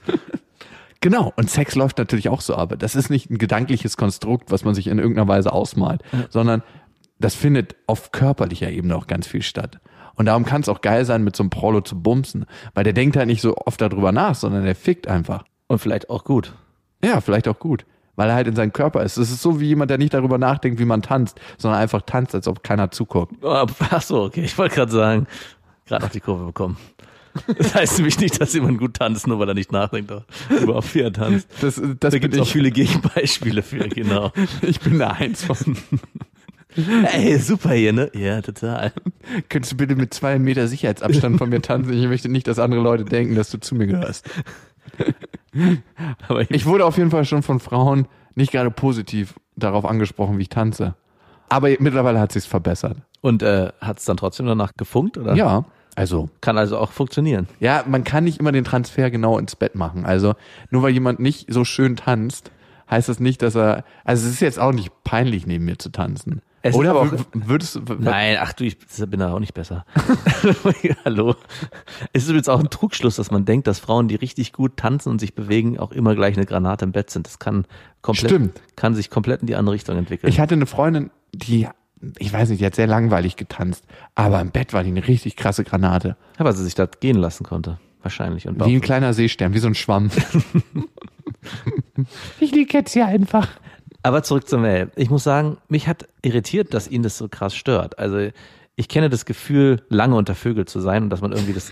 Genau, und Sex läuft natürlich auch so ab. Das ist nicht ein gedankliches Konstrukt, was man sich in irgendeiner Weise ausmalt, sondern das findet auf körperlicher Ebene auch ganz viel statt. Und darum kann es auch geil sein, mit so einem Prolo zu bumsen, weil der denkt halt nicht so oft darüber nach, sondern der fickt einfach. Und vielleicht auch gut. Ja, vielleicht auch gut, weil er halt in seinem Körper ist. Es ist so wie jemand, der nicht darüber nachdenkt, wie man tanzt, sondern einfach tanzt, als ob keiner zuguckt. Oh, Ach so, okay. Ich wollte gerade sagen, gerade noch die Kurve bekommen. Das heißt nämlich nicht, dass jemand gut tanzt, nur weil er nicht nachdenkt überhaupt wie er tanzt. Das, das Da gibt es auch viele Gegenbeispiele für, genau. Ich bin da eins von. Ey, super hier, ne? Ja, total. Könntest du bitte mit zwei Meter Sicherheitsabstand von mir tanzen? Ich möchte nicht, dass andere Leute denken, dass du zu mir gehörst. Aber ich, Ich wurde auf jeden Fall schon von Frauen nicht gerade positiv darauf angesprochen, wie ich tanze. Aber mittlerweile hat sich's verbessert. und äh, hat es dann trotzdem danach gefunkt? Oder? Ja, also Kann also auch funktionieren. ja, man kann nicht immer den Transfer genau ins Bett machen. Also nur weil jemand nicht so schön tanzt, heißt das nicht, dass er. Also es ist jetzt auch nicht peinlich, neben mir zu tanzen. Es Oder aber auch- würdest du. Nein, ach du, ich bin da auch nicht besser. Hallo. Es ist übrigens auch ein Trugschluss, dass man denkt, dass Frauen, die richtig gut tanzen und sich bewegen, auch immer gleich eine Granate im Bett sind. Das kann komplett, Stimmt. kann sich komplett in die andere Richtung entwickeln. Ich hatte eine Freundin, die, ich weiß nicht, die hat sehr langweilig getanzt, aber im Bett war die eine richtig krasse Granate. Ja, weil sie sich da gehen lassen konnte. Wahrscheinlich. Und Wie ein kleiner Seestern, wie so ein Schwamm. ich liege jetzt hier einfach. Aber zurück zur Mail. Ich muss sagen, mich hat irritiert, dass ihn das so krass stört. Also ich kenne das Gefühl, lange unter Vögel zu sein und dass man irgendwie das,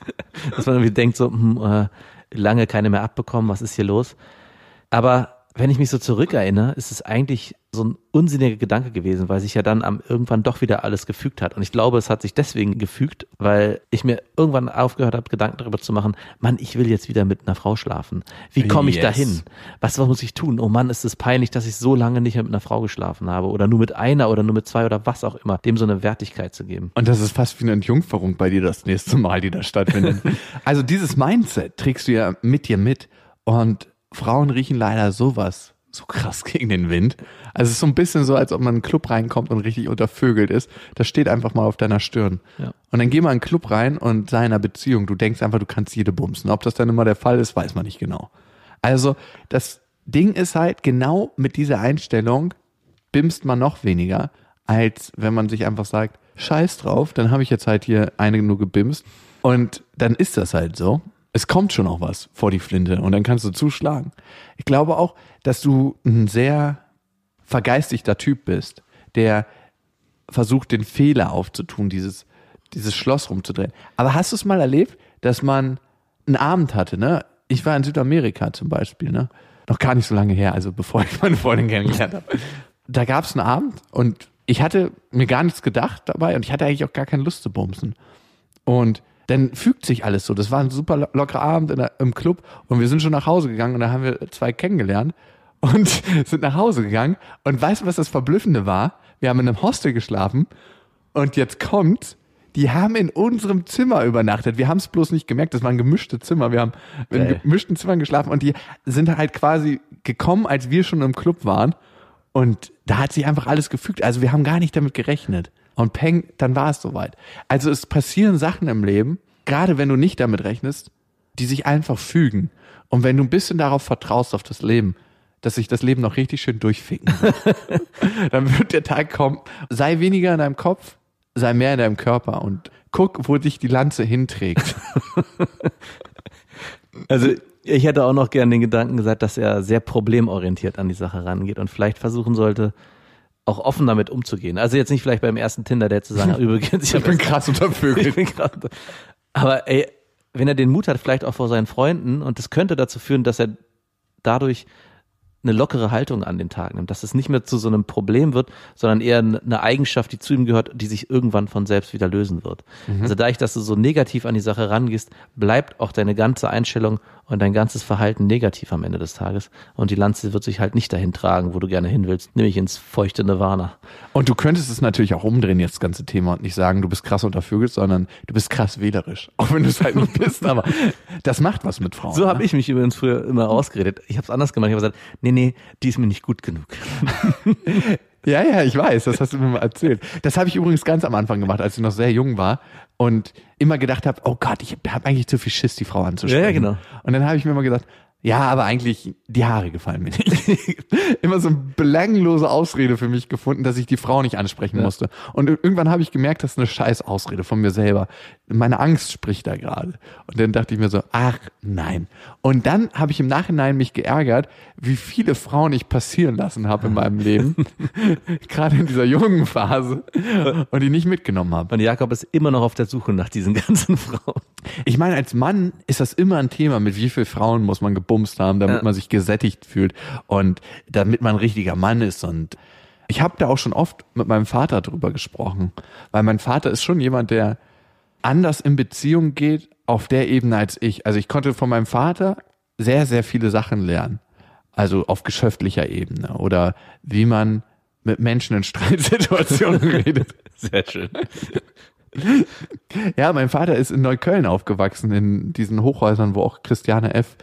dass man irgendwie denkt so, hm, äh, lange keine mehr abbekommen, was ist hier los? Aber wenn ich mich so zurückerinnere, ist es eigentlich so ein unsinniger Gedanke gewesen, weil sich ja dann am irgendwann doch wieder alles gefügt hat. Und ich glaube, es hat sich deswegen gefügt, weil ich mir irgendwann aufgehört habe, Gedanken darüber zu machen, Mann, ich will jetzt wieder mit einer Frau schlafen. Wie komme ich Yes. dahin? Was, was muss ich tun? Oh Mann, ist es peinlich, dass ich so lange nicht mehr mit einer Frau geschlafen habe oder nur mit einer oder nur mit zwei oder was auch immer, dem so eine Wertigkeit zu geben. Und das ist fast wie eine Entjungferung bei dir das nächste Mal, die da stattfindet. also dieses Mindset trägst du ja mit dir mit. Und Frauen riechen leider sowas so krass gegen den Wind. Also es ist so ein bisschen so, als ob man in einen Club reinkommt und richtig untervögelt ist. Das steht einfach mal auf deiner Stirn. Ja. Und dann geh mal in einen Club rein und sei in einer Beziehung. Du denkst einfach, du kannst jede bumsen. Ob das dann immer der Fall ist, weiß man nicht genau. Also das Ding ist halt, genau mit dieser Einstellung bimst man noch weniger, als wenn man sich einfach sagt, scheiß drauf, dann habe ich jetzt halt hier eine nur gebimst. Und dann ist das halt so. Es kommt schon auch was vor die Flinte und dann kannst du zuschlagen. Ich glaube auch, dass du ein sehr vergeistigter Typ bist, der versucht, den Fehler aufzutun, dieses, dieses Schloss rumzudrehen. Aber hast du es mal erlebt, dass man einen Abend hatte, ne? Ich war in Südamerika zum Beispiel, ne? Noch gar nicht so lange her, also bevor ich meine Freundin kennengelernt habe. Da gab es einen Abend und ich hatte mir gar nichts gedacht dabei und ich hatte eigentlich auch gar keine Lust zu bumsen. Und dann fügt sich alles so. Das war ein super lo- lockerer Abend in der, im Club und wir sind schon nach Hause gegangen und da haben wir zwei kennengelernt und sind nach Hause gegangen. Und weißt du, was das Verblüffende war? Wir haben in einem Hostel geschlafen und jetzt kommt, die haben in unserem Zimmer übernachtet. Wir haben es bloß nicht gemerkt, das waren gemischte Zimmer. Wir haben in Geil. gemischten Zimmern geschlafen und die sind halt quasi gekommen, als wir schon im Club waren. Und da hat sich einfach alles gefügt. Also wir haben gar nicht damit gerechnet. Und peng, dann war es soweit. Also es passieren Sachen im Leben, gerade wenn du nicht damit rechnest, die sich einfach fügen. Und wenn du ein bisschen darauf vertraust, auf das Leben, dass sich das Leben noch richtig schön durchficken wird, dann wird der Tag kommen. Sei weniger in deinem Kopf, sei mehr in deinem Körper und guck, wo dich die Lanze hinträgt. Also Ich hätte auch noch gern den Gedanken gesagt, dass er sehr problemorientiert an die Sache rangeht und vielleicht versuchen sollte, auch offen damit umzugehen. Also jetzt nicht vielleicht beim ersten Tinder-Date zu sagen, übrigens, Ich bin krass untervögelt. ich bin grad, aber ey, wenn er den Mut hat, vielleicht auch vor seinen Freunden, und das könnte dazu führen, dass er dadurch eine lockere Haltung an den Tag nimmt, dass es nicht mehr zu so einem Problem wird, sondern eher eine Eigenschaft, die zu ihm gehört, die sich irgendwann von selbst wieder lösen wird. Also dadurch, dass du so negativ an die Sache rangehst, bleibt auch deine ganze Einstellung und dein ganzes Verhalten negativ am Ende des Tages. Und die Lanze wird sich halt nicht dahin tragen, wo du gerne hin willst, nämlich ins feuchte Nirvana. Und du könntest es natürlich auch umdrehen, jetzt das ganze Thema, und nicht sagen, du bist krass untervögelt, sondern du bist krass wählerisch. Auch wenn du es halt nicht bist, aber das macht was mit Frauen. So ne? habe ich mich übrigens früher immer ausgeredet. Ich habe es anders gemacht. Ich habe gesagt, nee, nee, die ist mir nicht gut genug. Ja, ja, ich weiß, das hast du mir mal erzählt. Das habe ich übrigens ganz am Anfang gemacht, als ich noch sehr jung war und immer gedacht habe, oh Gott, ich habe eigentlich zu viel Schiss, die Frau anzusprechen. Ja, ja, genau. Und dann habe ich mir immer gesagt, ja, aber eigentlich, die Haare gefallen mir nicht. immer so eine belanglose Ausrede für mich gefunden, dass ich die Frau nicht ansprechen musste. Und ir- irgendwann habe ich gemerkt, das ist eine scheiß Ausrede von mir selber. Meine Angst spricht da gerade. Und dann dachte ich mir so, ach nein. Und dann habe ich im Nachhinein mich geärgert, wie viele Frauen ich passieren lassen habe in meinem Leben. gerade in dieser jungen Phase. Und die nicht mitgenommen habe. Und Jakob ist immer noch auf der Suche nach diesen ganzen Frauen. Ich meine, als Mann ist das immer ein Thema, mit wie vielen Frauen muss man gebumst haben, damit Ja. man sich gesättigt fühlt und damit man ein richtiger Mann ist. Und ich habe da auch schon oft mit meinem Vater drüber gesprochen, weil mein Vater ist schon jemand, der anders in Beziehung geht auf der Ebene als ich. Also ich konnte von meinem Vater sehr, sehr viele Sachen lernen. Also auf geschäftlicher Ebene oder wie man mit Menschen in Streitsituationen redet. Sehr schön. Ja, mein Vater ist in Neukölln aufgewachsen, in diesen Hochhäusern, wo auch Christiane F.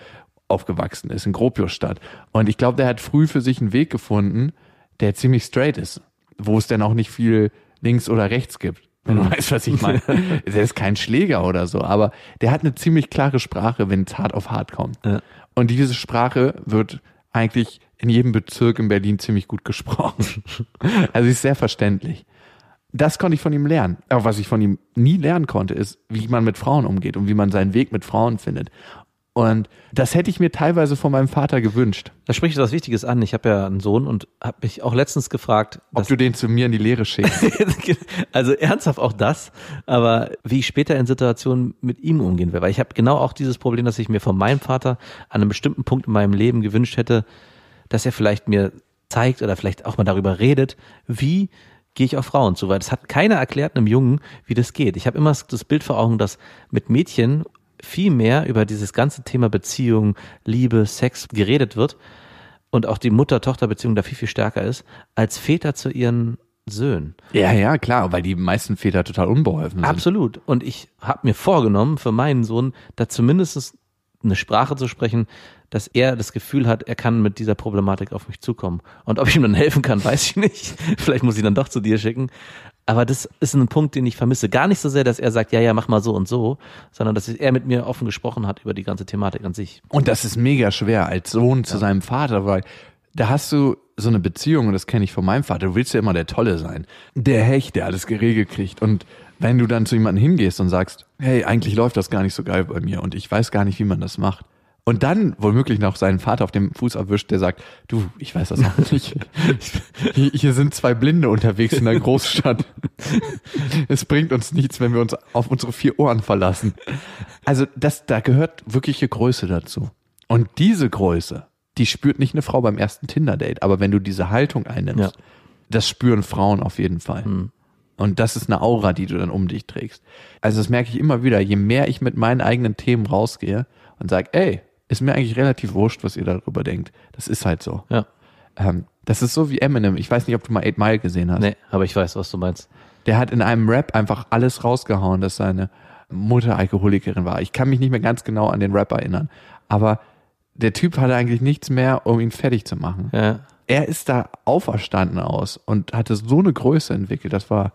aufgewachsen ist, in Gropiusstadt. Und ich glaube, der hat früh für sich einen Weg gefunden, der ziemlich straight ist, wo es dann auch nicht viel links oder rechts gibt. Wenn du weißt, was ich meine. Der ist kein Schläger oder so, aber der hat eine ziemlich klare Sprache, wenn es hart auf hart kommt. Ja. Und diese Sprache wird eigentlich in jedem Bezirk in Berlin ziemlich gut gesprochen. Also ist sehr verständlich das konnte ich von ihm lernen. Aber was ich von ihm nie lernen konnte, ist, wie man mit Frauen umgeht und wie man seinen Weg mit Frauen findet. Und das hätte ich mir teilweise von meinem Vater gewünscht. Da spricht was Wichtiges an. Ich habe ja einen Sohn und habe mich auch letztens gefragt, Ob du den zu mir in die Lehre schickst. also ernsthaft auch das, aber wie ich später in Situationen mit ihm umgehen will. Weil ich habe genau auch dieses Problem, dass ich mir von meinem Vater an einem bestimmten Punkt in meinem Leben gewünscht hätte, dass er vielleicht mir zeigt oder vielleicht auch mal darüber redet, wie gehe ich auf Frauen zu, weil das hat keiner erklärt einem Jungen, wie das geht. Ich habe immer das Bild vor Augen, dass mit Mädchen viel mehr über dieses ganze Thema Beziehung, Liebe, Sex geredet wird und auch die Mutter-Tochter-Beziehung da viel, viel stärker ist, als Väter zu ihren Söhnen. ja, ja, klar, weil die meisten Väter total unbeholfen sind. Absolut. Und ich habe mir vorgenommen, für meinen Sohn da zumindest eine Sprache zu sprechen, dass er das Gefühl hat, er kann mit dieser Problematik auf mich zukommen. Und ob ich ihm dann helfen kann, weiß ich nicht. Vielleicht muss ich ihn dann doch zu dir schicken. Aber das ist ein Punkt, den ich vermisse. Gar nicht so sehr, dass er sagt, ja, ja, mach mal so und so, sondern dass er mit mir offen gesprochen hat über die ganze Thematik an sich. Und das ist mega schwer als Sohn zu seinem Vater, weil da hast du so eine Beziehung, und das kenne ich von meinem Vater, du willst ja immer der Tolle sein. Der Hecht, der alles geregelt kriegt. Und wenn du dann zu jemandem hingehst und sagst, hey, eigentlich läuft das gar nicht so geil bei mir und ich weiß gar nicht, wie man das macht. Und dann womöglich noch seinen Vater auf dem Fuß erwischt, der sagt, du, ich weiß das auch nicht. Hier, sind zwei Blinde unterwegs in der Großstadt. Es bringt uns nichts, wenn wir uns auf unsere vier Ohren verlassen. Also das, da gehört wirkliche Größe dazu. Und diese Größe, die spürt nicht eine Frau beim ersten Tinder-Date, aber wenn du diese Haltung einnimmst, Ja. das spüren Frauen auf jeden Fall. Und das ist eine Aura, die du dann um dich trägst. Also das merke ich immer wieder, je mehr ich mit meinen eigenen Themen rausgehe und sage, ey, ist mir eigentlich relativ wurscht, was ihr darüber denkt. Das ist halt so. Ja. Ähm, das ist so wie Eminem. Ich weiß nicht, ob du mal Eight Mile gesehen hast. Nee, aber ich weiß, was du meinst. Der hat in einem Rap einfach alles rausgehauen, dass seine Mutter Alkoholikerin war. Ich kann mich nicht mehr ganz genau an den Rap erinnern. Aber der Typ hatte eigentlich nichts mehr, um ihn fertig zu machen. Ja. Er ist da auferstanden aus und hatte so eine Größe entwickelt. Das war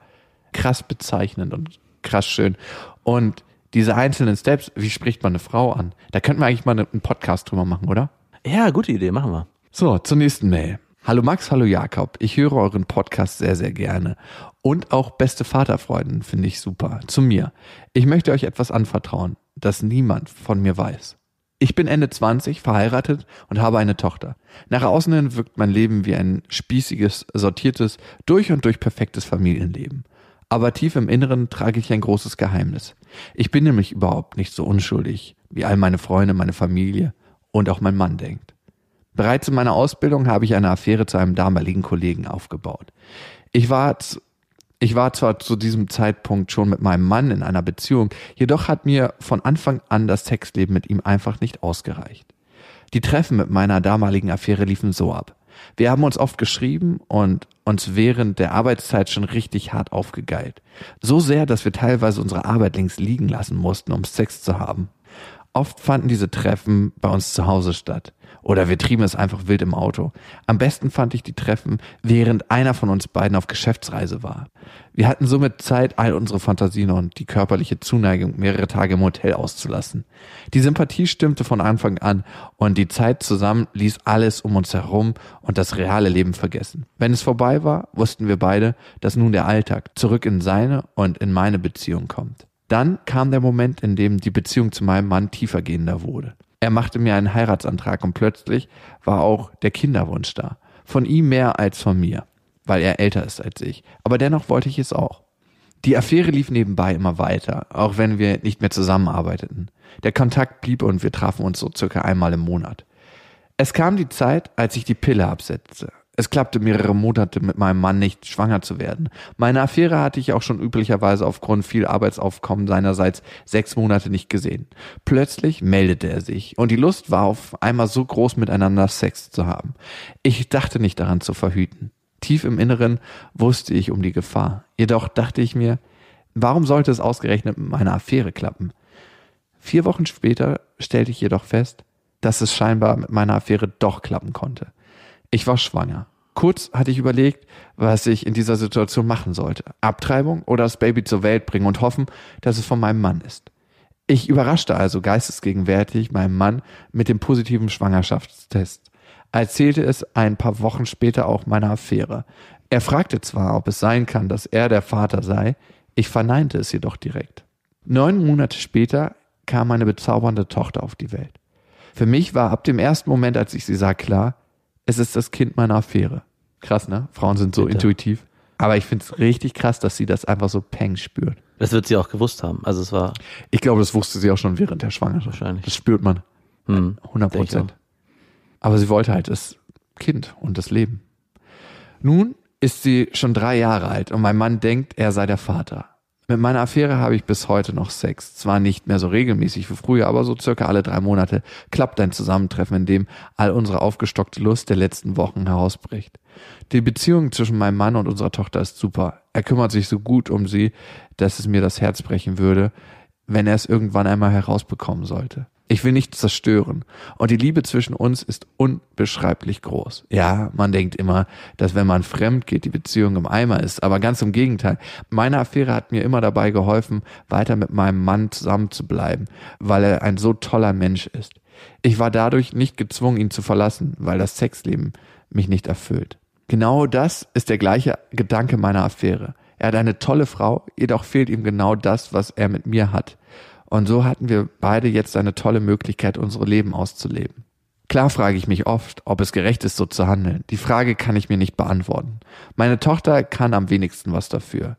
krass bezeichnend und krass schön. Und diese einzelnen Steps, wie spricht man eine Frau an? Da könnten wir eigentlich mal einen Podcast drüber machen, oder? Ja, gute Idee, machen wir. So, zur nächsten Mail. Hallo Max, hallo Jakob. Ich höre euren Podcast sehr, sehr gerne. Und auch beste Vaterfreuden finde ich super. Zu mir. Ich möchte euch etwas anvertrauen, das niemand von mir weiß. Ich bin Ende 20, verheiratet und habe eine Tochter. Nach außen hin wirkt mein Leben wie ein spießiges, sortiertes, durch und durch perfektes Familienleben. Aber tief im Inneren trage ich ein großes Geheimnis. Ich bin nämlich überhaupt nicht so unschuldig, wie all meine Freunde, meine Familie und auch mein Mann denkt. Bereits in meiner Ausbildung habe ich eine Affäre zu einem damaligen Kollegen aufgebaut. Ich war ich war zwar zu diesem Zeitpunkt schon mit meinem Mann in einer Beziehung, jedoch hat mir von Anfang an das Sexleben mit ihm einfach nicht ausgereicht. Die Treffen mit meiner damaligen Affäre liefen so ab. Wir haben uns oft geschrieben und uns während der Arbeitszeit schon richtig hart aufgegeilt. So sehr, dass wir teilweise unsere Arbeit links liegen lassen mussten, um Sex zu haben. Oft fanden diese Treffen bei uns zu Hause statt. Oder wir trieben es einfach wild im Auto. Am besten fand ich die Treffen, während einer von uns beiden auf Geschäftsreise war. Wir hatten somit Zeit, all unsere Fantasien und die körperliche Zuneigung mehrere Tage im Hotel auszulassen. Die Sympathie stimmte von Anfang an und die Zeit zusammen ließ alles um uns herum und das reale Leben vergessen. Wenn es vorbei war, wussten wir beide, dass nun der Alltag zurück in seine und in meine Beziehung kommt. Dann kam der Moment, in dem die Beziehung zu meinem Mann tiefergehender wurde. Er machte mir einen Heiratsantrag und plötzlich war auch der Kinderwunsch da. Von ihm mehr als von mir, weil er älter ist als ich. Aber dennoch wollte ich es auch. Die Affäre lief nebenbei immer weiter, auch wenn wir nicht mehr zusammenarbeiteten. Der Kontakt blieb und wir trafen uns so circa einmal im Monat. Es kam die Zeit, als ich die Pille absetzte. Es klappte mehrere Monate mit meinem Mann nicht, schwanger zu werden. Meine Affäre hatte ich auch schon üblicherweise aufgrund viel Arbeitsaufkommen seinerseits sechs Monate nicht gesehen. Plötzlich meldete er sich und die Lust war auf einmal so groß, miteinander Sex zu haben. Ich dachte nicht daran zu verhüten. Tief im Inneren wusste ich um die Gefahr. Jedoch dachte ich mir, warum sollte es ausgerechnet mit meiner Affäre klappen? Vier Wochen später stellte ich jedoch fest, dass es scheinbar mit meiner Affäre doch klappen konnte. Ich war schwanger. Kurz hatte ich überlegt, was ich in dieser Situation machen sollte. Abtreibung oder das Baby zur Welt bringen und hoffen, dass es von meinem Mann ist. Ich überraschte also geistesgegenwärtig meinen Mann mit dem positiven Schwangerschaftstest. Erzählte es ein paar Wochen später auch meiner Affäre. Er fragte zwar, ob es sein kann, dass er der Vater sei, ich verneinte es jedoch direkt. Neun Monate später kam meine bezaubernde Tochter auf die Welt. Für mich war ab dem ersten Moment, als ich sie sah, klar, es ist das Kind meiner Affäre. Krass, ne? Frauen sind so Bitte. intuitiv. Aber ich finde es richtig krass, dass sie das einfach so peng spürt. Das wird sie auch gewusst haben. Also es war. Ich glaube, das wusste sie auch schon während der Schwangerschaft. Wahrscheinlich. Das spürt man. Hm, 100 Prozent. Aber sie wollte halt das Kind und das Leben. Nun ist sie schon drei Jahre alt und mein Mann denkt, er sei der Vater. Mit meiner Affäre habe ich bis heute noch Sex. Zwar nicht mehr so regelmäßig wie früher, aber so circa alle drei Monate klappt ein Zusammentreffen, in dem all unsere aufgestockte Lust der letzten Wochen herausbricht. Die Beziehung zwischen meinem Mann und unserer Tochter ist super. Er kümmert sich so gut um sie, dass es mir das Herz brechen würde, wenn er es irgendwann einmal herausbekommen sollte. Ich will nichts zerstören. Und die Liebe zwischen uns ist unbeschreiblich groß. Ja, man denkt immer, dass wenn man fremd geht, die Beziehung im Eimer ist. Aber ganz im Gegenteil. Meine Affäre hat mir immer dabei geholfen, weiter mit meinem Mann zusammen zu bleiben, weil er ein so toller Mensch ist. Ich war dadurch nicht gezwungen, ihn zu verlassen, weil das Sexleben mich nicht erfüllt. Genau das ist der gleiche Gedanke meiner Affäre. Er hat eine tolle Frau, jedoch fehlt ihm genau das, was er mit mir hat. Und so hatten wir beide jetzt eine tolle Möglichkeit, unsere Leben auszuleben. Klar frage ich mich oft, ob es gerecht ist, so zu handeln. Die Frage kann ich mir nicht beantworten. Meine Tochter kann am wenigsten was dafür.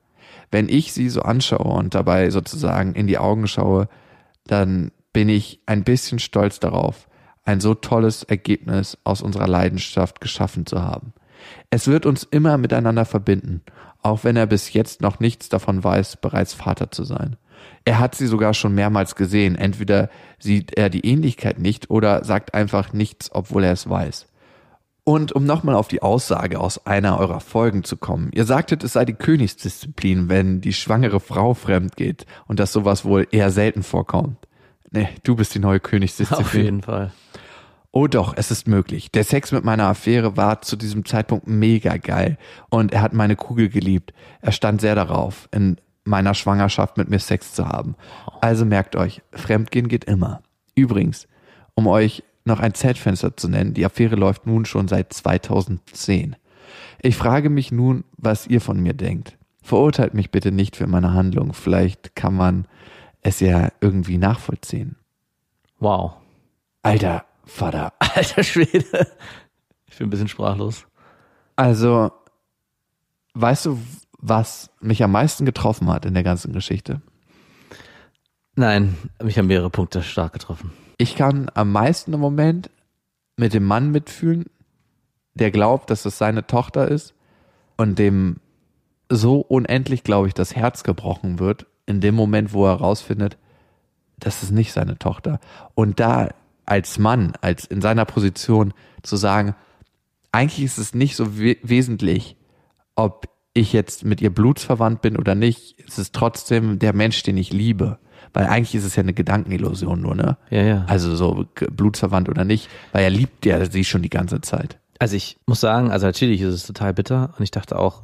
Wenn ich sie so anschaue und dabei sozusagen in die Augen schaue, dann bin ich ein bisschen stolz darauf, ein so tolles Ergebnis aus unserer Leidenschaft geschaffen zu haben. Es wird uns immer miteinander verbinden, auch wenn er bis jetzt noch nichts davon weiß, bereits Vater zu sein. Er hat sie sogar schon mehrmals gesehen. Entweder sieht er die Ähnlichkeit nicht oder sagt einfach nichts, obwohl er es weiß. Und um nochmal auf die Aussage aus einer eurer Folgen zu kommen. Ihr sagtet, es sei die Königsdisziplin, wenn die schwangere Frau fremd geht und dass sowas wohl eher selten vorkommt. Nee, du bist die neue Königsdisziplin. Auf jeden Fall. Oh doch, es ist möglich. Der Sex mit meiner Affäre war zu diesem Zeitpunkt mega geil und er hat meine Kugel geliebt. Er stand sehr darauf. In meiner Schwangerschaft mit mir Sex zu haben. Also merkt euch, Fremdgehen geht immer. Übrigens, um euch noch ein Zeitfenster zu nennen, die Affäre läuft nun schon seit 2010. Ich frage mich nun, was ihr von mir denkt. Verurteilt mich bitte nicht für meine Handlung. Vielleicht kann man es ja irgendwie nachvollziehen. Wow. Alter Vater. Alter Schwede. Ich bin ein bisschen sprachlos. Also, weißt du, was mich am meisten getroffen hat in der ganzen Geschichte? Nein, mich haben mehrere Punkte stark getroffen. Ich kann am meisten im Moment mit dem Mann mitfühlen, der glaubt, dass es seine Tochter ist und dem so unendlich, glaube ich, das Herz gebrochen wird, in dem Moment, wo er herausfindet, das ist nicht seine Tochter. Und da als Mann, als in seiner Position zu sagen, eigentlich ist es nicht so we wesentlich, ob ich jetzt mit ihr blutsverwandt bin oder nicht. Es ist trotzdem der Mensch, den ich liebe. Weil eigentlich ist es ja eine Gedankenillusion nur, ne? Ja, ja. Also so blutsverwandt oder nicht, weil er liebt ja sie schon die ganze Zeit. Also ich muss sagen, also natürlich ist es total bitter und ich dachte auch,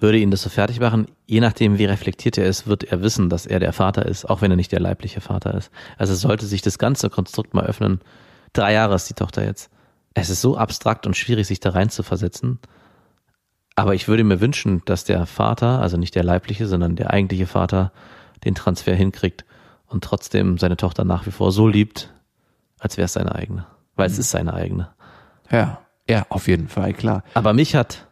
würde ihn das so fertig machen, je nachdem wie reflektiert er ist, wird er wissen, dass er der Vater ist, auch wenn er nicht der leibliche Vater ist. Also sollte sich das ganze Konstrukt mal öffnen. Drei Jahre ist die Tochter jetzt. Es ist so abstrakt und schwierig, sich da rein zu versetzen. Aber ich würde mir wünschen, dass der Vater, also nicht der leibliche, sondern der eigentliche Vater, den Transfer hinkriegt und trotzdem seine Tochter nach wie vor so liebt, als wäre es seine eigene. Weil es ist seine eigene. Ja, ja, auf jeden Fall, klar. Aber mich hat,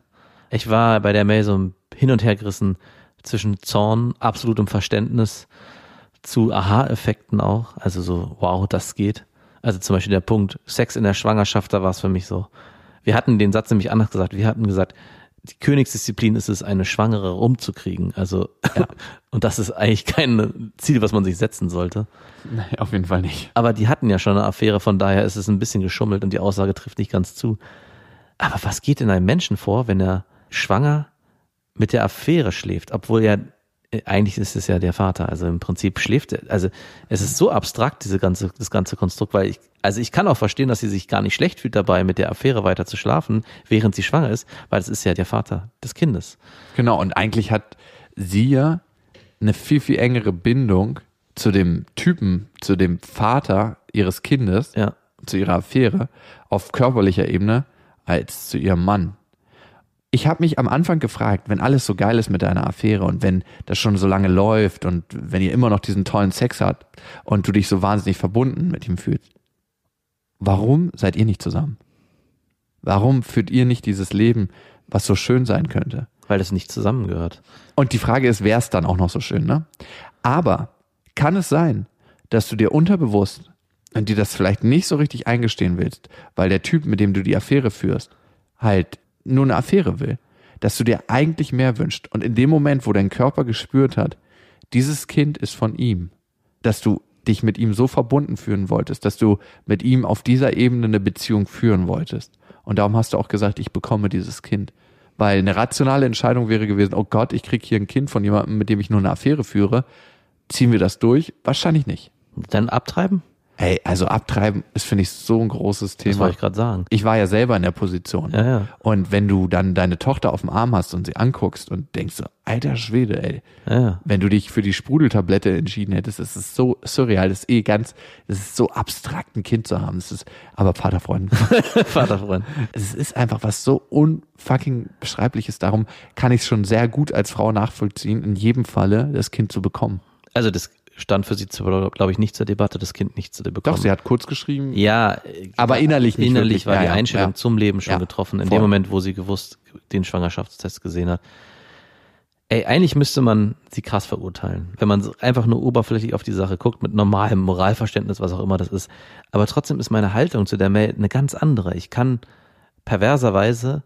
ich war bei der Mail so hin und her gerissen zwischen Zorn, absolutem Verständnis zu Aha-Effekten auch. Also so, wow, das geht. Also zum Beispiel der Punkt, Sex in der Schwangerschaft, da war es für mich so. Wir hatten den Satz nämlich anders gesagt. Wir hatten gesagt, die Königsdisziplin ist es, eine Schwangere rumzukriegen. Also, und das ist eigentlich kein Ziel, was man sich setzen sollte. Nee, auf jeden Fall nicht. Aber die hatten ja schon eine Affäre, von daher ist es ein bisschen geschummelt und die Aussage trifft nicht ganz zu. Aber was geht in einem Menschen vor, wenn er schwanger mit der Affäre schläft, obwohl er eigentlich ist es ja der Vater, also im Prinzip schläft er, also es ist so abstrakt diese ganze das ganze Konstrukt, weil ich also ich kann auch verstehen, dass sie sich gar nicht schlecht fühlt dabei mit der Affäre weiter zu schlafen, während sie schwanger ist, weil es ist ja der Vater des Kindes. Genau, und eigentlich hat sie ja eine viel, viel engere Bindung zu dem Typen, zu dem Vater ihres Kindes, Ja. zu ihrer Affäre, auf körperlicher Ebene, als zu ihrem Mann. Ich habe mich am Anfang gefragt, wenn alles so geil ist mit deiner Affäre und wenn das schon so lange läuft und wenn ihr immer noch diesen tollen Sex habt und du dich so wahnsinnig verbunden mit ihm fühlst, warum seid ihr nicht zusammen? Warum führt ihr nicht dieses Leben, was so schön sein könnte? Weil es nicht zusammengehört. Und die Frage ist, wäre es dann auch noch so schön, ne? Aber kann es sein, dass du dir unterbewusst und dir das vielleicht nicht so richtig eingestehen willst, weil der Typ, mit dem du die Affäre führst, halt nur eine Affäre will, dass du dir eigentlich mehr wünschst und in dem Moment, wo dein Körper gespürt hat, dieses Kind ist von ihm, dass du dich mit ihm so verbunden fühlen wolltest, dass du mit ihm auf dieser Ebene eine Beziehung führen wolltest. Und darum hast du auch gesagt, ich bekomme dieses Kind. Weil eine rationale Entscheidung wäre gewesen, oh Gott, ich krieg hier ein Kind von jemandem, mit dem ich nur eine Affäre führe. Ziehen wir das durch? Wahrscheinlich nicht. Dann abtreiben? Hey, also abtreiben ist, finde ich, so ein großes Das Thema. wollte ich gerade sagen. Ich war ja selber in der Position. Ja, ja. Und wenn du dann deine Tochter auf dem Arm hast und sie anguckst und denkst so, alter Schwede, ey, ja. wenn du dich für die Sprudeltablette entschieden hättest, das ist so surreal, das ist eh ganz, das ist so abstrakt, ein Kind zu haben. Das ist, aber Vaterfreund, Vaterfreund. es ist einfach was so unfucking beschreibliches. Darum kann ich es schon sehr gut als Frau nachvollziehen, in jedem Falle das Kind zu bekommen. Also das stand für sie, glaube ich, nicht zur Debatte, das Kind nicht zu bekommen. Doch, sie hat kurz geschrieben, Ja, äh, Aber innerlich nicht Innerlich wirklich. war Ja, die ja, Einstellung ja. zum Leben schon getroffen, in voll. dem Moment, wo sie gewusst den Schwangerschaftstest gesehen hat. Ey, eigentlich müsste man sie krass verurteilen, wenn man einfach nur oberflächlich auf die Sache guckt, mit normalem Moralverständnis, was auch immer das ist. Aber trotzdem ist meine Haltung zu der Mail eine ganz andere. Ich kann perverserweise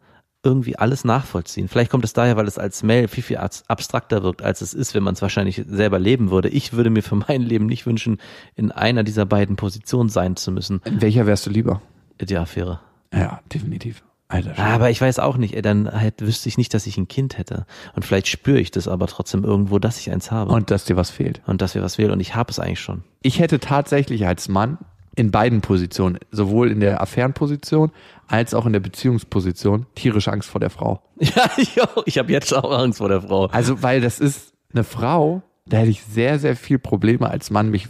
irgendwie alles nachvollziehen. Vielleicht kommt es daher, weil es als Mail viel, viel abs- abstrakter wirkt, als es ist, wenn man es wahrscheinlich selber leben würde. Ich würde mir für mein Leben nicht wünschen, in einer dieser beiden Positionen sein zu müssen. in welcher wärst du lieber? Die Affäre. Ja, definitiv. Alter. Aber ich weiß auch nicht, dann halt wüsste ich nicht, dass ich ein Kind hätte. Und vielleicht spüre ich das aber trotzdem irgendwo, dass ich eins habe. und dass dir was fehlt. und dass wir was wählen. Und ich habe es eigentlich schon. ich hätte tatsächlich als Mann in beiden Positionen, sowohl in der Affärenposition als auch in der Beziehungsposition, tierisch Angst vor der Frau. Ja, ich auch. Ich habe jetzt auch Angst vor der Frau. Also, weil das ist eine Frau, da hätte ich sehr, sehr viel Probleme als Mann, mich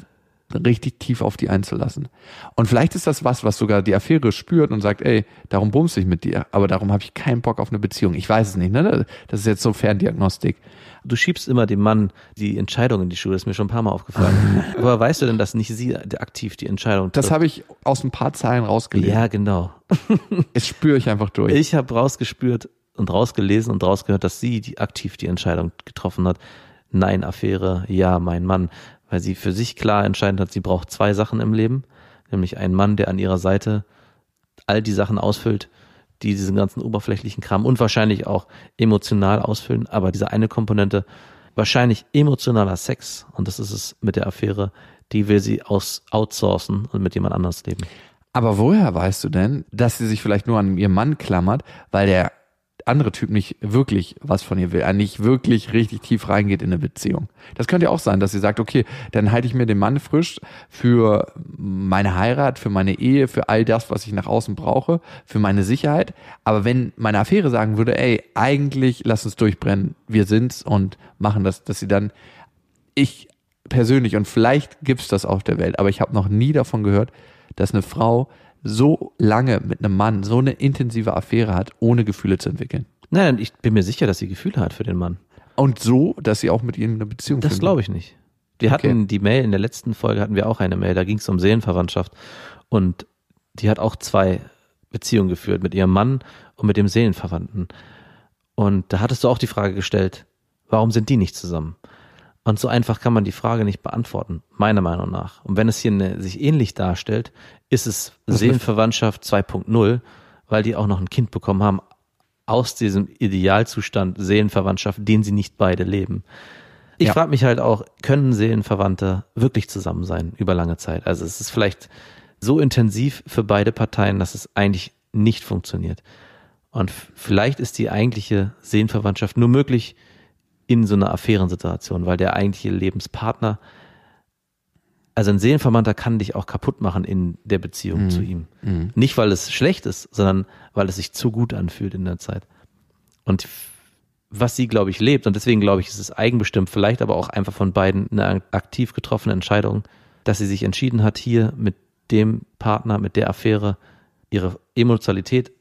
richtig tief auf die einzulassen. Und vielleicht ist das was, was sogar die Affäre spürt und sagt, ey, darum bumse ich mit dir, aber darum habe ich keinen Bock auf eine Beziehung. Ich weiß es nicht, ne? Das ist jetzt so Ferndiagnostik. Du schiebst immer dem Mann die Entscheidung in die Schuhe, das ist mir schon ein paar Mal aufgefallen. Aber weißt du denn, dass nicht sie aktiv die Entscheidung trifft? Das habe ich aus ein paar Zeilen rausgelesen. Ja, genau. Das spüre ich einfach durch. Ich habe rausgespürt und rausgelesen und rausgehört, dass sie die aktiv die Entscheidung getroffen hat. Nein, Affäre, ja, mein Mann. Weil sie für sich klar entscheidend hat, sie braucht zwei Sachen im Leben. Nämlich einen Mann, der an ihrer Seite all die Sachen ausfüllt, die diesen ganzen oberflächlichen Kram und wahrscheinlich auch emotional ausfüllen. Aber diese eine Komponente, wahrscheinlich emotionaler Sex, und das ist es mit der Affäre, die will sie aus outsourcen und mit jemand anders leben. Aber woher weißt du denn, dass sie sich vielleicht nur an ihren Mann klammert, weil der andere Typ nicht wirklich was von ihr will, nicht wirklich richtig tief reingeht in eine Beziehung. Das könnte ja auch sein, dass sie sagt, okay, dann halte ich mir den Mann frisch für meine Heirat, für meine Ehe, für all das, was ich nach außen brauche, für meine Sicherheit. Aber wenn meine Affäre sagen würde, ey, eigentlich lass uns durchbrennen, wir sind's und machen das, dass sie dann, ich persönlich, und vielleicht gibt's das auf der Welt, aber ich habe noch nie davon gehört, dass eine Frau so lange mit einem Mann so eine intensive Affäre hat, ohne Gefühle zu entwickeln. Nein, ich bin mir sicher, dass sie Gefühle hat für den Mann. Und so, dass sie auch mit ihm eine Beziehung Das glaube ich nicht. Wir Okay. hatten die Mail, in der letzten Folge hatten wir auch eine Mail, da ging es um Seelenverwandtschaft. Und die hat auch zwei Beziehungen geführt, mit ihrem Mann und mit dem Seelenverwandten. Und da hattest du auch die Frage gestellt, warum sind die nicht zusammen? Und so einfach kann man die Frage nicht beantworten, meiner Meinung nach. Und wenn es hier eine, sich ähnlich darstellt, ist es Seelenverwandtschaft 2.0, weil die auch noch ein Kind bekommen haben aus diesem Idealzustand Seelenverwandtschaft, den sie nicht beide leben. Ich Ja. frage mich halt auch, können Seelenverwandte wirklich zusammen sein über lange Zeit? Also es ist vielleicht so intensiv für beide Parteien, dass es eigentlich nicht funktioniert. Und vielleicht ist die eigentliche Seelenverwandtschaft nur möglich in so einer Affärensituation, weil der eigentliche Lebenspartner, also ein Seelenverwandter kann dich auch kaputt machen in der Beziehung zu ihm. Nicht, weil es schlecht ist, sondern weil es sich zu gut anfühlt in der Zeit. Und was sie, glaube ich, lebt, und deswegen glaube ich, ist es eigenbestimmt, vielleicht aber auch einfach von beiden eine aktiv getroffene Entscheidung, dass sie sich entschieden hat, hier mit dem Partner, mit der Affäre, ihre Emotionalität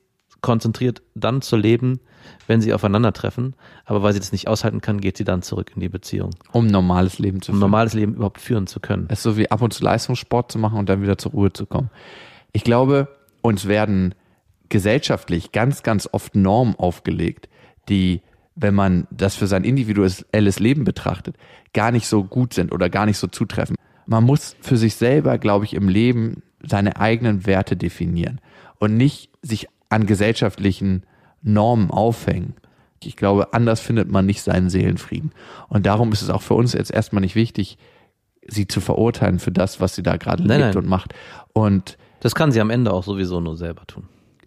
konzentriert dann zu leben, wenn sie aufeinandertreffen. Aber weil sie das nicht aushalten kann, geht sie dann zurück in die Beziehung, Um ein normales Leben zu um ein führen. normales Leben überhaupt führen zu können. Es ist so wie ab und zu Leistungssport zu machen und dann wieder zur Ruhe zu kommen. Ich glaube, uns werden gesellschaftlich ganz, ganz oft Normen aufgelegt, die, wenn man das für sein individuelles Leben betrachtet, gar nicht so gut sind oder gar nicht so zutreffen. Man muss für sich selber, glaube ich, im Leben seine eigenen Werte definieren und nicht sich an gesellschaftlichen Normen aufhängen. Ich glaube, anders findet man nicht seinen Seelenfrieden. Und darum ist es auch für uns jetzt erstmal nicht wichtig, sie zu verurteilen für das, was sie da gerade lebt nein. und macht. Und Das kann sie am Ende auch sowieso nur selber tun.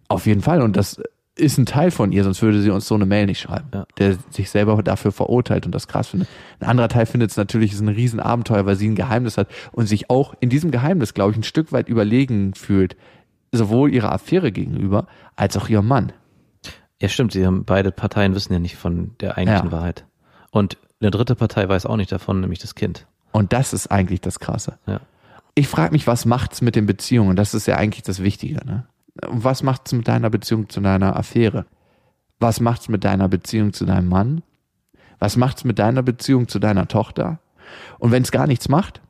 auf jeden Fall, und das ist ein Teil von ihr, sonst würde sie uns so eine Mail nicht schreiben, Ja. der sich selber dafür verurteilt und das krass findet. Ein anderer Teil findet es natürlich ist ein Riesenabenteuer, weil sie ein Geheimnis hat und sich auch in diesem Geheimnis, glaube ich, ein Stück weit überlegen fühlt, sowohl ihrer Affäre gegenüber als auch ihrem Mann. Ja, stimmt, sie haben beide Parteien wissen ja nicht von der eigentlichen Ja. Wahrheit. Und eine dritte Partei weiß auch nicht davon, nämlich das Kind. Und das ist eigentlich das Krasse. Ja. Ich frage mich, was macht's mit den Beziehungen? Das ist ja eigentlich das Wichtige. Ne? Was macht's mit deiner Beziehung zu deiner Affäre? Was macht's mit deiner Beziehung zu deinem Mann? Was macht's mit deiner Beziehung zu deiner Tochter? Und wenn es gar nichts macht